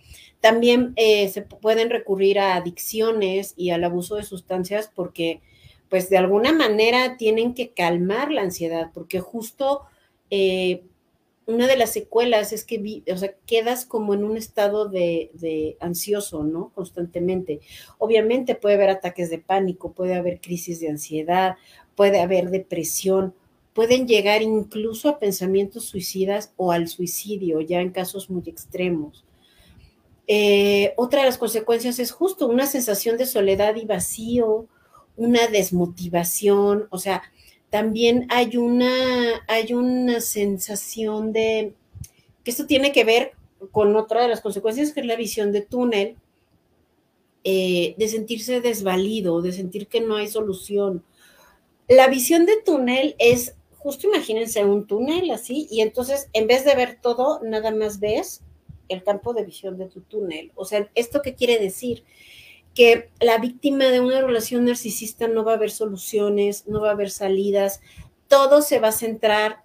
También eh, se pueden recurrir a adicciones y al abuso de sustancias porque, pues de alguna manera tienen que calmar la ansiedad, porque justo eh, una de las secuelas es que, o sea, quedas como en un estado de, de, ansioso, ¿no? Constantemente. Obviamente puede haber ataques de pánico, puede haber crisis de ansiedad, puede haber depresión, pueden llegar incluso a pensamientos suicidas o al suicidio, ya en casos muy extremos. Eh, otra de las consecuencias es justo una sensación de soledad y vacío, una desmotivación, o sea, también hay una, hay una sensación de que esto tiene que ver con otra de las consecuencias, que es la visión de túnel, eh, de sentirse desvalido, de sentir que no hay solución. La visión de túnel es, justo imagínense un túnel así, y entonces en vez de ver todo, nada más ves el campo de visión de tu túnel. O sea, ¿esto qué quiere decir? Que la víctima de una relación narcisista no va a haber soluciones, no va a haber salidas, todo se va a centrar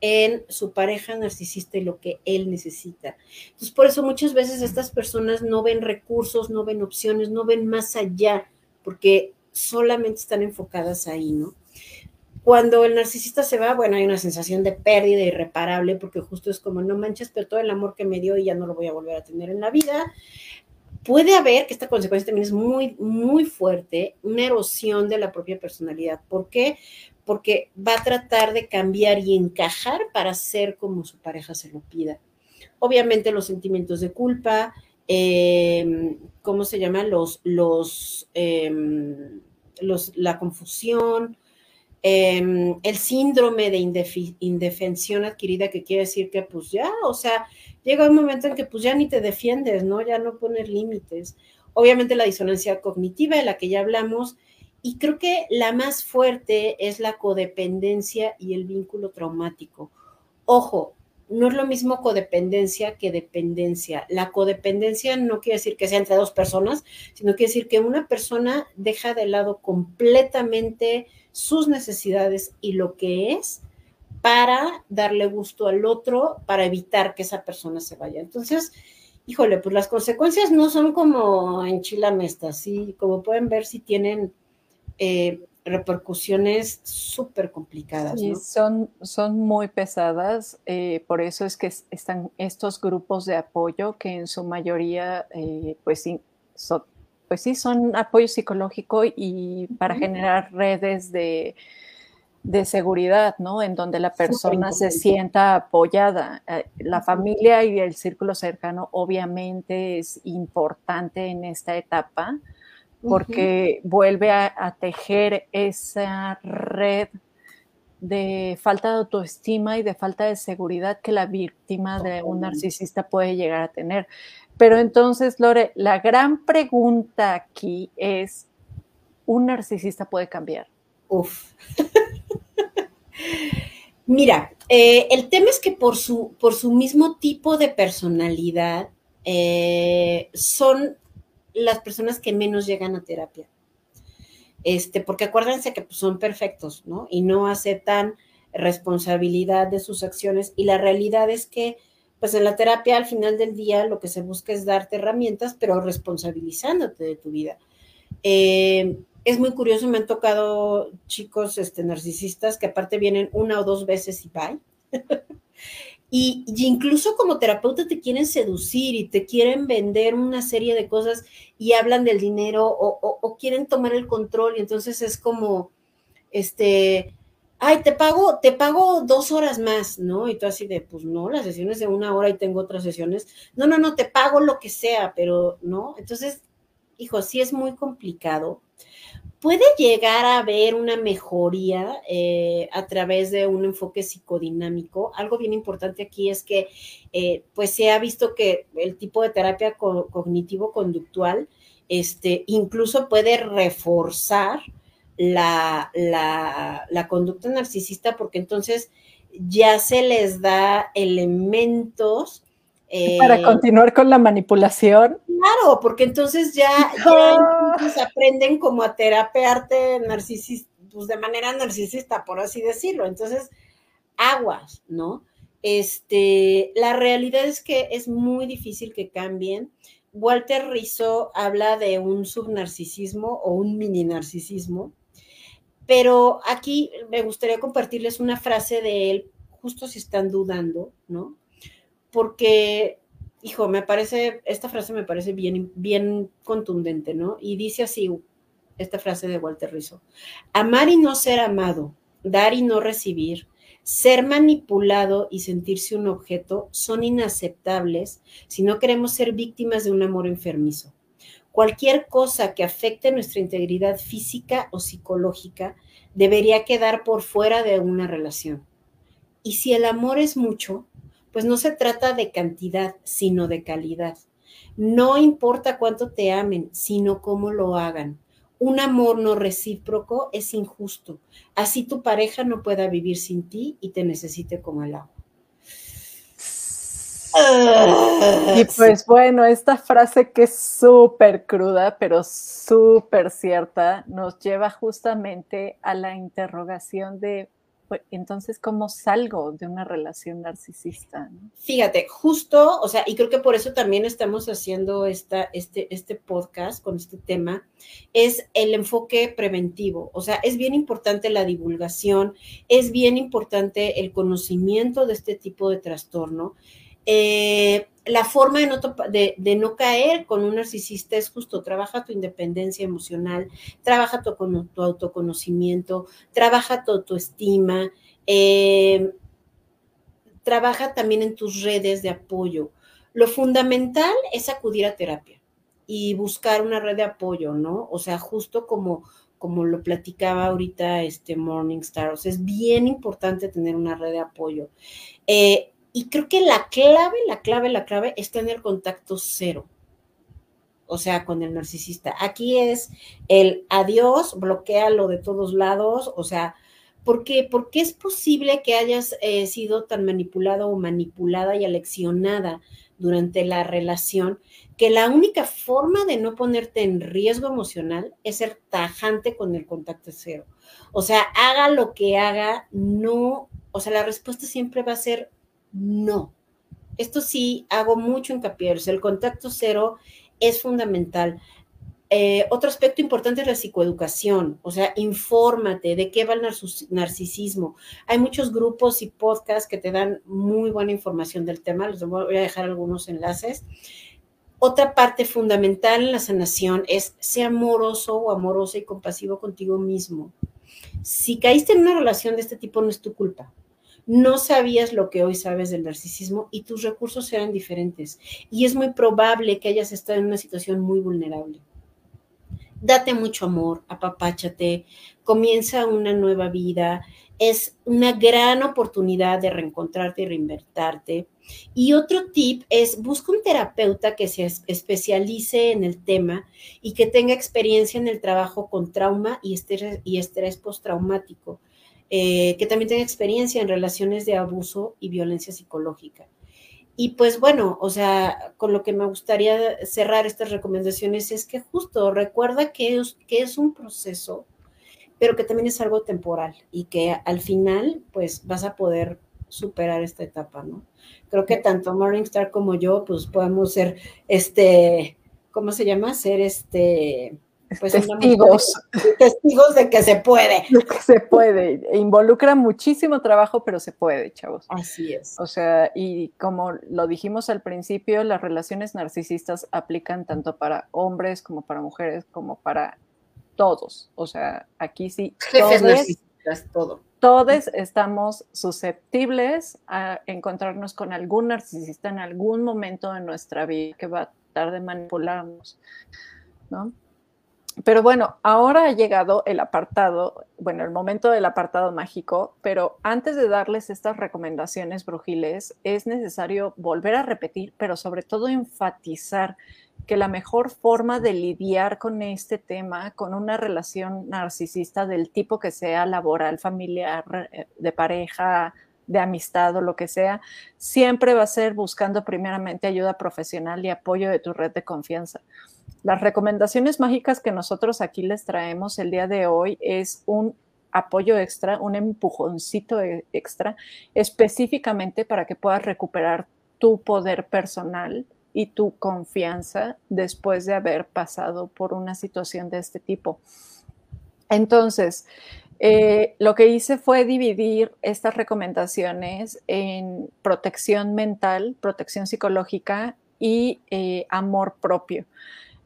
en su pareja narcisista y lo que él necesita. Entonces, por eso muchas veces estas personas no ven recursos, no ven opciones, no ven más allá, porque solamente están enfocadas ahí, ¿no? Cuando el narcisista se va, bueno, hay una sensación de pérdida irreparable, porque justo es como, no manches, pero todo el amor que me dio y ya no lo voy a volver a tener en la vida puede haber, que esta consecuencia también es muy, muy fuerte, una erosión de la propia personalidad. ¿Por qué? Porque va a tratar de cambiar y encajar para ser como su pareja se lo pida. Obviamente los sentimientos de culpa, em, ¿cómo se llama? Los, los, em, los, la confusión, em, el síndrome de indefensión adquirida, que quiere decir que pues ya, o sea, llega un momento en que pues ya ni te defiendes, ¿no? Ya no pones límites. Obviamente la disonancia cognitiva de la que ya hablamos, y creo que la más fuerte es la codependencia y el vínculo traumático. Ojo, no es lo mismo codependencia que dependencia. La codependencia no quiere decir que sea entre dos personas, sino quiere decir que una persona deja de lado completamente sus necesidades y lo que es para darle gusto al otro, para evitar que esa persona se vaya. Entonces, híjole, pues las consecuencias no son como en chilamestas, ¿sí? Como pueden ver, sí tienen eh, repercusiones súper complicadas. ¿no? son, son muy pesadas, eh, por eso es que están estos grupos de apoyo que en su mayoría, eh, pues, sí, son, pues sí, son apoyo psicológico y para generar redes de de seguridad, ¿no? En donde la persona se sienta apoyada. Eh, la familia y el círculo cercano obviamente es importante en esta etapa porque vuelve a, tejer esa red de falta de autoestima y de falta de seguridad que la víctima de un narcisista puede llegar a tener. Pero entonces, Lore, la gran pregunta aquí es, ¿un narcisista puede cambiar? Uf. Mira, eh, el tema es que por su, por su mismo tipo de personalidad, eh, son las personas que menos llegan a terapia. Este, porque acuérdense que pues, son perfectos, ¿no? Y no aceptan responsabilidad de sus acciones. Y la realidad es que, pues en la terapia, al final del día, lo que se busca es darte herramientas, pero responsabilizándote de tu vida. Eh, es muy curioso, me han tocado chicos este, narcisistas que aparte vienen una o dos veces y bye. y, incluso como terapeuta te quieren seducir y te quieren vender una serie de cosas y hablan del dinero o, quieren tomar el control y entonces es como, este, ay, te pago, te pago dos horas más, ¿no? Y tú así de, pues no, las sesiones de una hora y tengo otras sesiones. No, no, no, te pago lo que sea, pero no. Entonces, hijo, sí es muy complicado. Puede llegar a haber una mejoría eh, a través de un enfoque psicodinámico. Algo bien importante aquí es que, eh, pues se ha visto que el tipo de terapia cognitivo-conductual, este, incluso puede reforzar la, la, conducta narcisista porque entonces ya se les da elementos para eh, continuar con la manipulación. Claro, porque entonces ya, aprenden como a terapearte narcisista, pues de manera narcisista, por así decirlo. Entonces, aguas, ¿no? Este, la realidad es que es muy difícil que cambien. Walter Rizzo habla de un subnarcisismo o un mini narcisismo, pero aquí me gustaría compartirles una frase de él, justo si están dudando, ¿no? Porque, hijo, me parece, esta frase me parece bien, bien contundente, ¿no? Y dice así, esta frase de Walter Rizzo, amar y no ser amado, dar y no recibir, ser manipulado y sentirse un objeto son inaceptables si no queremos ser víctimas de un amor enfermizo. Cualquier cosa que afecte nuestra integridad física o psicológica debería quedar por fuera de una relación. Y si el amor es mucho, pues no se trata de cantidad, sino de calidad. No importa cuánto te amen, sino cómo lo hagan. Un amor no recíproco es injusto. Así tu pareja no pueda vivir sin ti y te necesite como el agua. Y pues bueno, esta frase que es súper cruda, pero súper cierta, nos lleva justamente a la interrogación de, pues, entonces, ¿cómo salgo de una relación narcisista? Fíjate, justo, o sea, y creo que por eso también estamos haciendo esta, este, este podcast con este tema, es el enfoque preventivo. O sea, es bien importante la divulgación, es bien importante el conocimiento de este tipo de trastorno. Eh, la forma de no, de, no, caer con un narcisista es justo, trabaja tu independencia emocional, trabaja tu, autoconocimiento, trabaja tu autoestima, eh, trabaja también en tus redes de apoyo. Lo fundamental es acudir a terapia y buscar una red de apoyo, ¿no? O sea, justo como, como lo platicaba ahorita este Morningstar, o es bien importante tener una red de apoyo. Eh, y creo que la clave, la clave, la clave es tener contacto cero. O sea, con el narcisista. Aquí es el adiós, bloquealo de todos lados. O sea, ¿por qué? Porque es posible que hayas eh, sido tan manipulado o manipulada y aleccionada durante la relación que la única forma de no ponerte en riesgo emocional es ser tajante con el contacto cero. O sea, haga lo que haga, no, o sea, la respuesta siempre va a ser no. Esto sí hago mucho hincapié, el contacto cero es fundamental. Eh, otro aspecto importante es la psicoeducación, o sea, infórmate de qué va el narcisismo. Hay muchos grupos y podcasts que te dan muy buena información del tema, les voy a dejar algunos enlaces. Otra parte fundamental en la sanación es ser amoroso o amorosa y compasivo contigo mismo. Si caíste en una relación de este tipo, no es tu culpa no sabías lo que hoy sabes del narcisismo y tus recursos eran diferentes. Y es muy probable que hayas estado en una situación muy vulnerable. Date mucho amor, apapáchate, comienza una nueva vida. Es una gran oportunidad de reencontrarte y reinvertarte. Y otro tip es busca un terapeuta que se especialice en el tema y que tenga experiencia en el trabajo con trauma y estrés, y estrés postraumático eh, que también tenga experiencia en relaciones de abuso y violencia psicológica. Y pues bueno, o sea, con lo que me gustaría cerrar estas recomendaciones es que justo recuerda que es, que es un proceso, pero que también es algo temporal y que al final pues vas a poder superar esta etapa, ¿no? Creo que tanto Morningstar como yo pues podemos ser, este, ¿cómo se llama? Ser este, pues testigos. testigos de que se puede. De que se puede. E involucra muchísimo trabajo, pero se puede, chavos. Así es. O sea, y como lo dijimos al principio, las relaciones narcisistas aplican tanto para hombres como para mujeres, como para todos. O sea, aquí sí. Jefes narcisistas, todo. Todos estamos susceptibles a encontrarnos con algún narcisista en algún momento de nuestra vida que va a tratar de manipularnos, ¿no? Pero bueno, ahora ha llegado el apartado, bueno, el momento del apartado mágico, pero antes de darles estas recomendaciones brujiles, es necesario volver a repetir, pero sobre todo enfatizar que la mejor forma de lidiar con este tema, con una relación narcisista del tipo que sea laboral, familiar, eh, de pareja, de amistad o lo que sea, siempre va a ser buscando primeramente ayuda profesional y apoyo de tu red de confianza. Las recomendaciones mágicas que nosotros aquí les traemos el día de hoy es un apoyo extra, un empujoncito e-, extra, específicamente para que puedas recuperar tu poder personal y tu confianza después de haber pasado por una situación de este tipo. Entonces, eh, lo que hice fue dividir estas recomendaciones en protección mental, protección psicológica y eh, amor propio.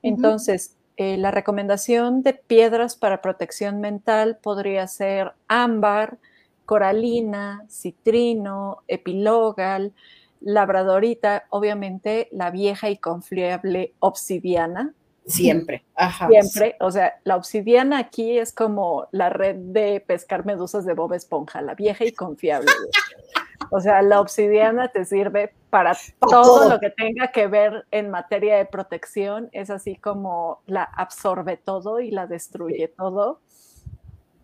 Entonces, eh, la recomendación de piedras para protección mental podría ser ámbar, coralina, citrino, epilogal, labradorita, obviamente la vieja y confiable obsidiana, Siempre, ajá. Siempre, o sea, la obsidiana aquí es como la red de pescar medusas de Bob Esponja, la vieja y confiable. O sea, la obsidiana te sirve para todo, lo que tenga que ver en materia de protección. Es así como la absorbe todo y la destruye todo.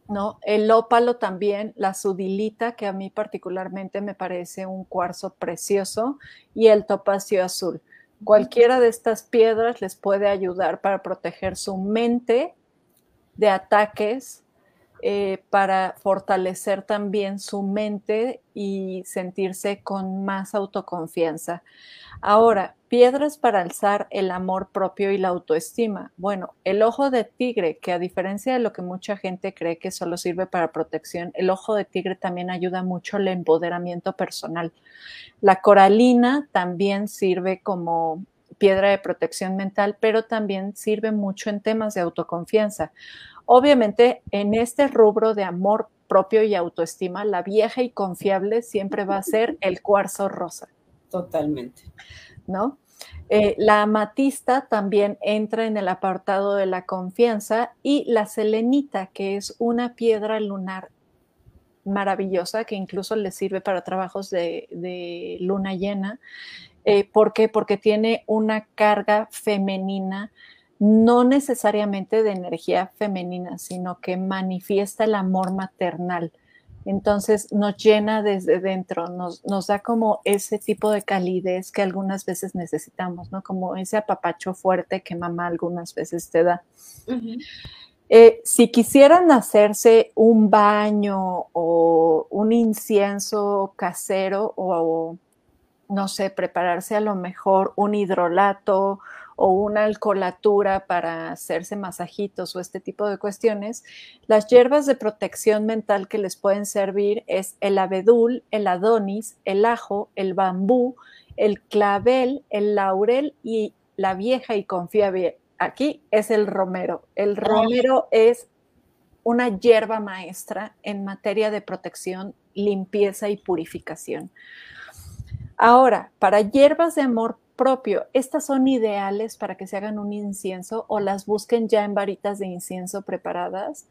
¿No? El ópalo también, la sudilita, que a mí particularmente me parece un cuarzo precioso, y el topacio azul. Cualquiera de estas piedras les puede ayudar para proteger su mente de ataques, eh, para fortalecer también su mente y sentirse con más autoconfianza. Ahora, piedras para alzar el amor propio y la autoestima. Bueno, el ojo de tigre, que a diferencia de lo que mucha gente cree que solo sirve para protección, el ojo de tigre también ayuda mucho al empoderamiento personal. La coralina también sirve como piedra de protección mental, pero también sirve mucho en temas de autoconfianza. Obviamente, en este rubro de amor propio y autoestima, la vieja y confiable siempre va a ser el cuarzo rosa. Totalmente. ¿No? Eh, la amatista también entra en el apartado de la confianza y la selenita, que es una piedra lunar maravillosa que incluso le sirve para trabajos de, luna llena. Eh, ¿Por qué? Porque tiene una carga femenina no necesariamente de energía femenina, sino que manifiesta el amor maternal. Entonces nos llena desde dentro, nos, da como ese tipo de calidez que algunas veces necesitamos, ¿no? Como ese apapacho fuerte que mamá algunas veces te da. Eh, si quisieran hacerse un baño o un incienso casero o, no sé, prepararse a lo mejor un hidrolato o una alcoholatura para hacerse masajitos o este tipo de cuestiones, las hierbas de protección mental que les pueden servir es el abedul, el adonis, el ajo, el bambú, el clavel, el laurel y la vieja y confiable. Aquí es el romero. El romero es una hierba maestra en materia de protección, limpieza y purificación. Ahora, para hierbas de amor propio. Estas son ideales para que se hagan un incienso o las busquen ya en varitas de incienso preparadas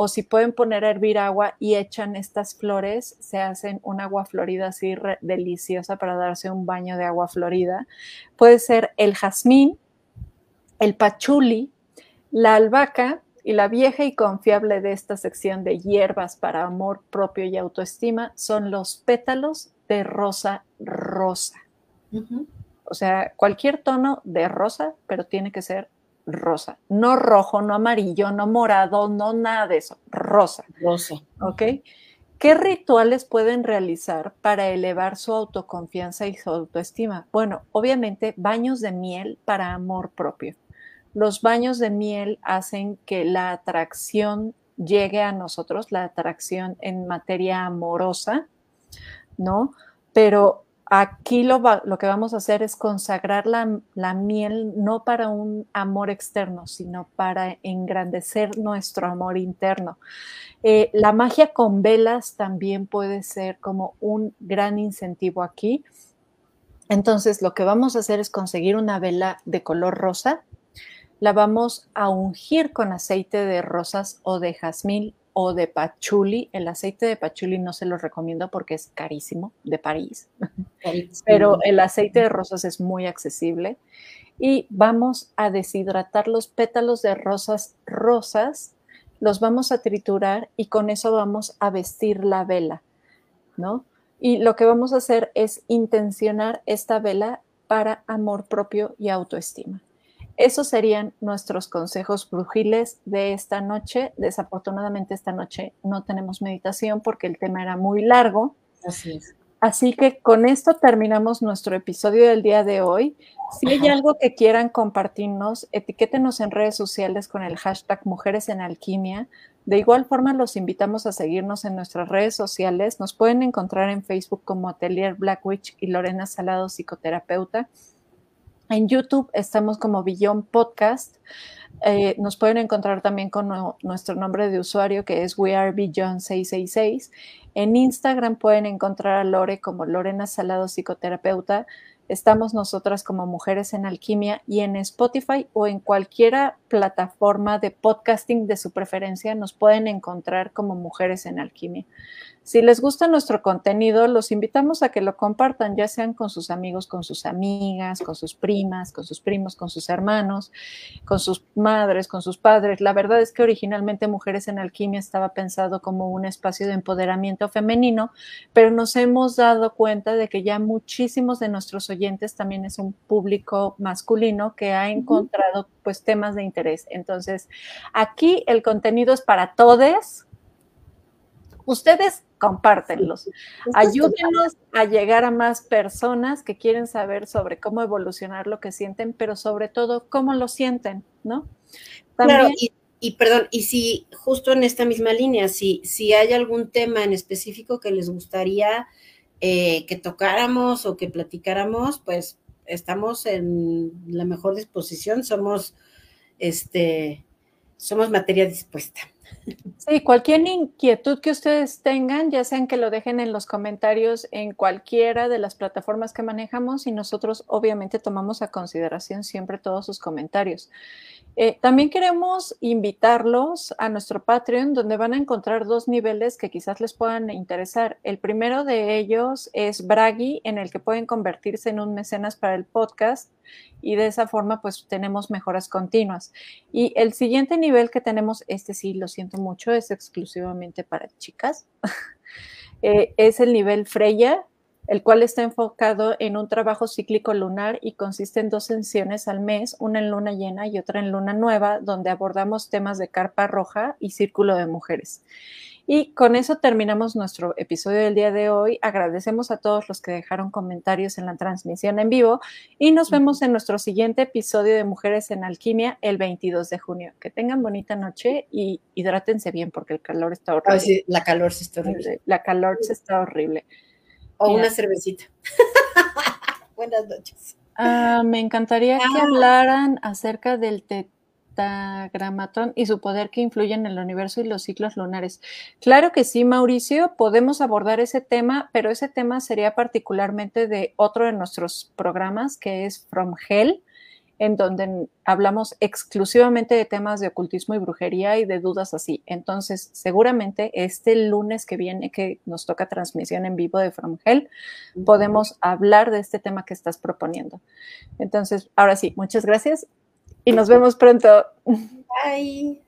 o si pueden poner a hervir agua y echan estas flores, se hacen un agua florida así deliciosa para darse un baño de agua florida. Puede ser el jazmín, el pachuli, la albahaca y la vieja y confiable de esta sección de hierbas para amor propio y autoestima son los pétalos de rosa rosa. O sea, cualquier tono de rosa, pero tiene que ser rosa. No rojo, no amarillo, no morado, no nada de eso. Rosa. Rosa. ¿Ok? ¿Qué rituales pueden realizar para elevar su autoconfianza y su autoestima? Bueno, obviamente baños de miel para amor propio. Los baños de miel hacen que la atracción llegue a nosotros, la atracción en materia amorosa, ¿no? Pero Aquí lo, que vamos a hacer es consagrar la, la, miel no para un amor externo, sino para engrandecer nuestro amor interno. Eh, la magia con velas también puede ser como un gran incentivo aquí. Entonces, lo que vamos a hacer es conseguir una vela de color rosa. La vamos a ungir con aceite de rosas o de jazmín o de pachuli. El aceite de pachuli no se lo recomiendo porque es carísimo, de París. Pero el aceite de rosas es muy accesible. Y vamos a deshidratar los pétalos de rosas rosas, los vamos a triturar y con eso vamos a vestir la vela, ¿no? Y lo que vamos a hacer es intencionar esta vela para amor propio y autoestima. Esos serían nuestros consejos brujiles de esta noche. Desafortunadamente esta noche no tenemos meditación porque el tema era muy largo. Así es. Así que con esto terminamos nuestro episodio del día de hoy. Si hay algo que quieran compartirnos, etiquétenos en redes sociales con el hashtag Mujeres en Alquimia. De igual forma, los invitamos a seguirnos en nuestras redes sociales. Nos pueden encontrar en Facebook como Atelier Black Witch y Lorena Salado, psicoterapeuta. En YouTube estamos como Billón Podcast. Eh, nos pueden encontrar también con nuestro nombre de usuario que es WeAreBeyond666. En Instagram pueden encontrar a Lore como Lorena Salado Psicoterapeuta. Estamos nosotras como Mujeres en Alquimia y en Spotify o en cualquiera plataforma de podcasting de su preferencia nos pueden encontrar como Mujeres en Alquimia. Si les gusta nuestro contenido, los invitamos a que lo compartan, ya sean con sus amigos, con sus amigas, con sus primas, con sus primos, con sus hermanos, con sus madres, con sus padres. La verdad es que originalmente Mujeres en Alquimia estaba pensado como un espacio de empoderamiento femenino, pero nos hemos dado cuenta de que ya muchísimos de nuestros oyentes también es un público masculino que ha encontrado pues temas de interés. Entonces, aquí el contenido es para todos. Ustedes compártenlos. Ayúdenos a llegar a más personas que quieren saber sobre cómo evolucionar lo que sienten, pero sobre todo cómo lo sienten, ¿no? claro, y, perdón, y si justo en esta misma línea, si, si hay algún tema en específico que les gustaría eh, que tocáramos o que platicáramos, pues estamos en la mejor disposición, somos, este, somos materia dispuesta. Sí, cualquier inquietud que ustedes tengan, ya sean que lo dejen en los comentarios en cualquiera de las plataformas que manejamos y nosotros obviamente tomamos a consideración siempre todos sus comentarios. Eh, también queremos invitarlos a nuestro Patreon, donde van a encontrar dos niveles que quizás les puedan interesar. El primero de ellos es Bragi, en el que pueden convertirse en un mecenas para el podcast y de esa forma pues tenemos mejoras continuas. Y el siguiente nivel que tenemos, este sí lo siento mucho, es exclusivamente para chicas. Eh, es el nivel Freya, el cual está enfocado en un trabajo cíclico lunar y consiste en dos sesiones al mes, una en luna llena y otra en luna nueva, donde abordamos temas de carpa roja y círculo de mujeres. Y con eso terminamos nuestro episodio del día de hoy. Agradecemos a todos los que dejaron comentarios en la transmisión en vivo y nos vemos en nuestro siguiente episodio de Mujeres en Alquimia el 22 de junio. Que tengan bonita noche y hidrátense bien porque el calor está horrible. sí, la calor se está horrible. La calor se está horrible. O una cervecita. Buenas noches. Ah, me encantaría que ah. hablaran acerca del té Y su poder que influye en el universo y los ciclos lunares. Claro que sí, Mauricio, podemos abordar ese tema, pero ese tema sería particularmente de otro de nuestros programas, que es From Hell, en donde hablamos exclusivamente de temas de ocultismo y brujería y de dudas así. Entonces, seguramente este lunes que viene, que nos toca transmisión en vivo de From Hell, podemos hablar de este tema que estás proponiendo. Entonces, ahora sí, muchas gracias y nos vemos pronto. Bye.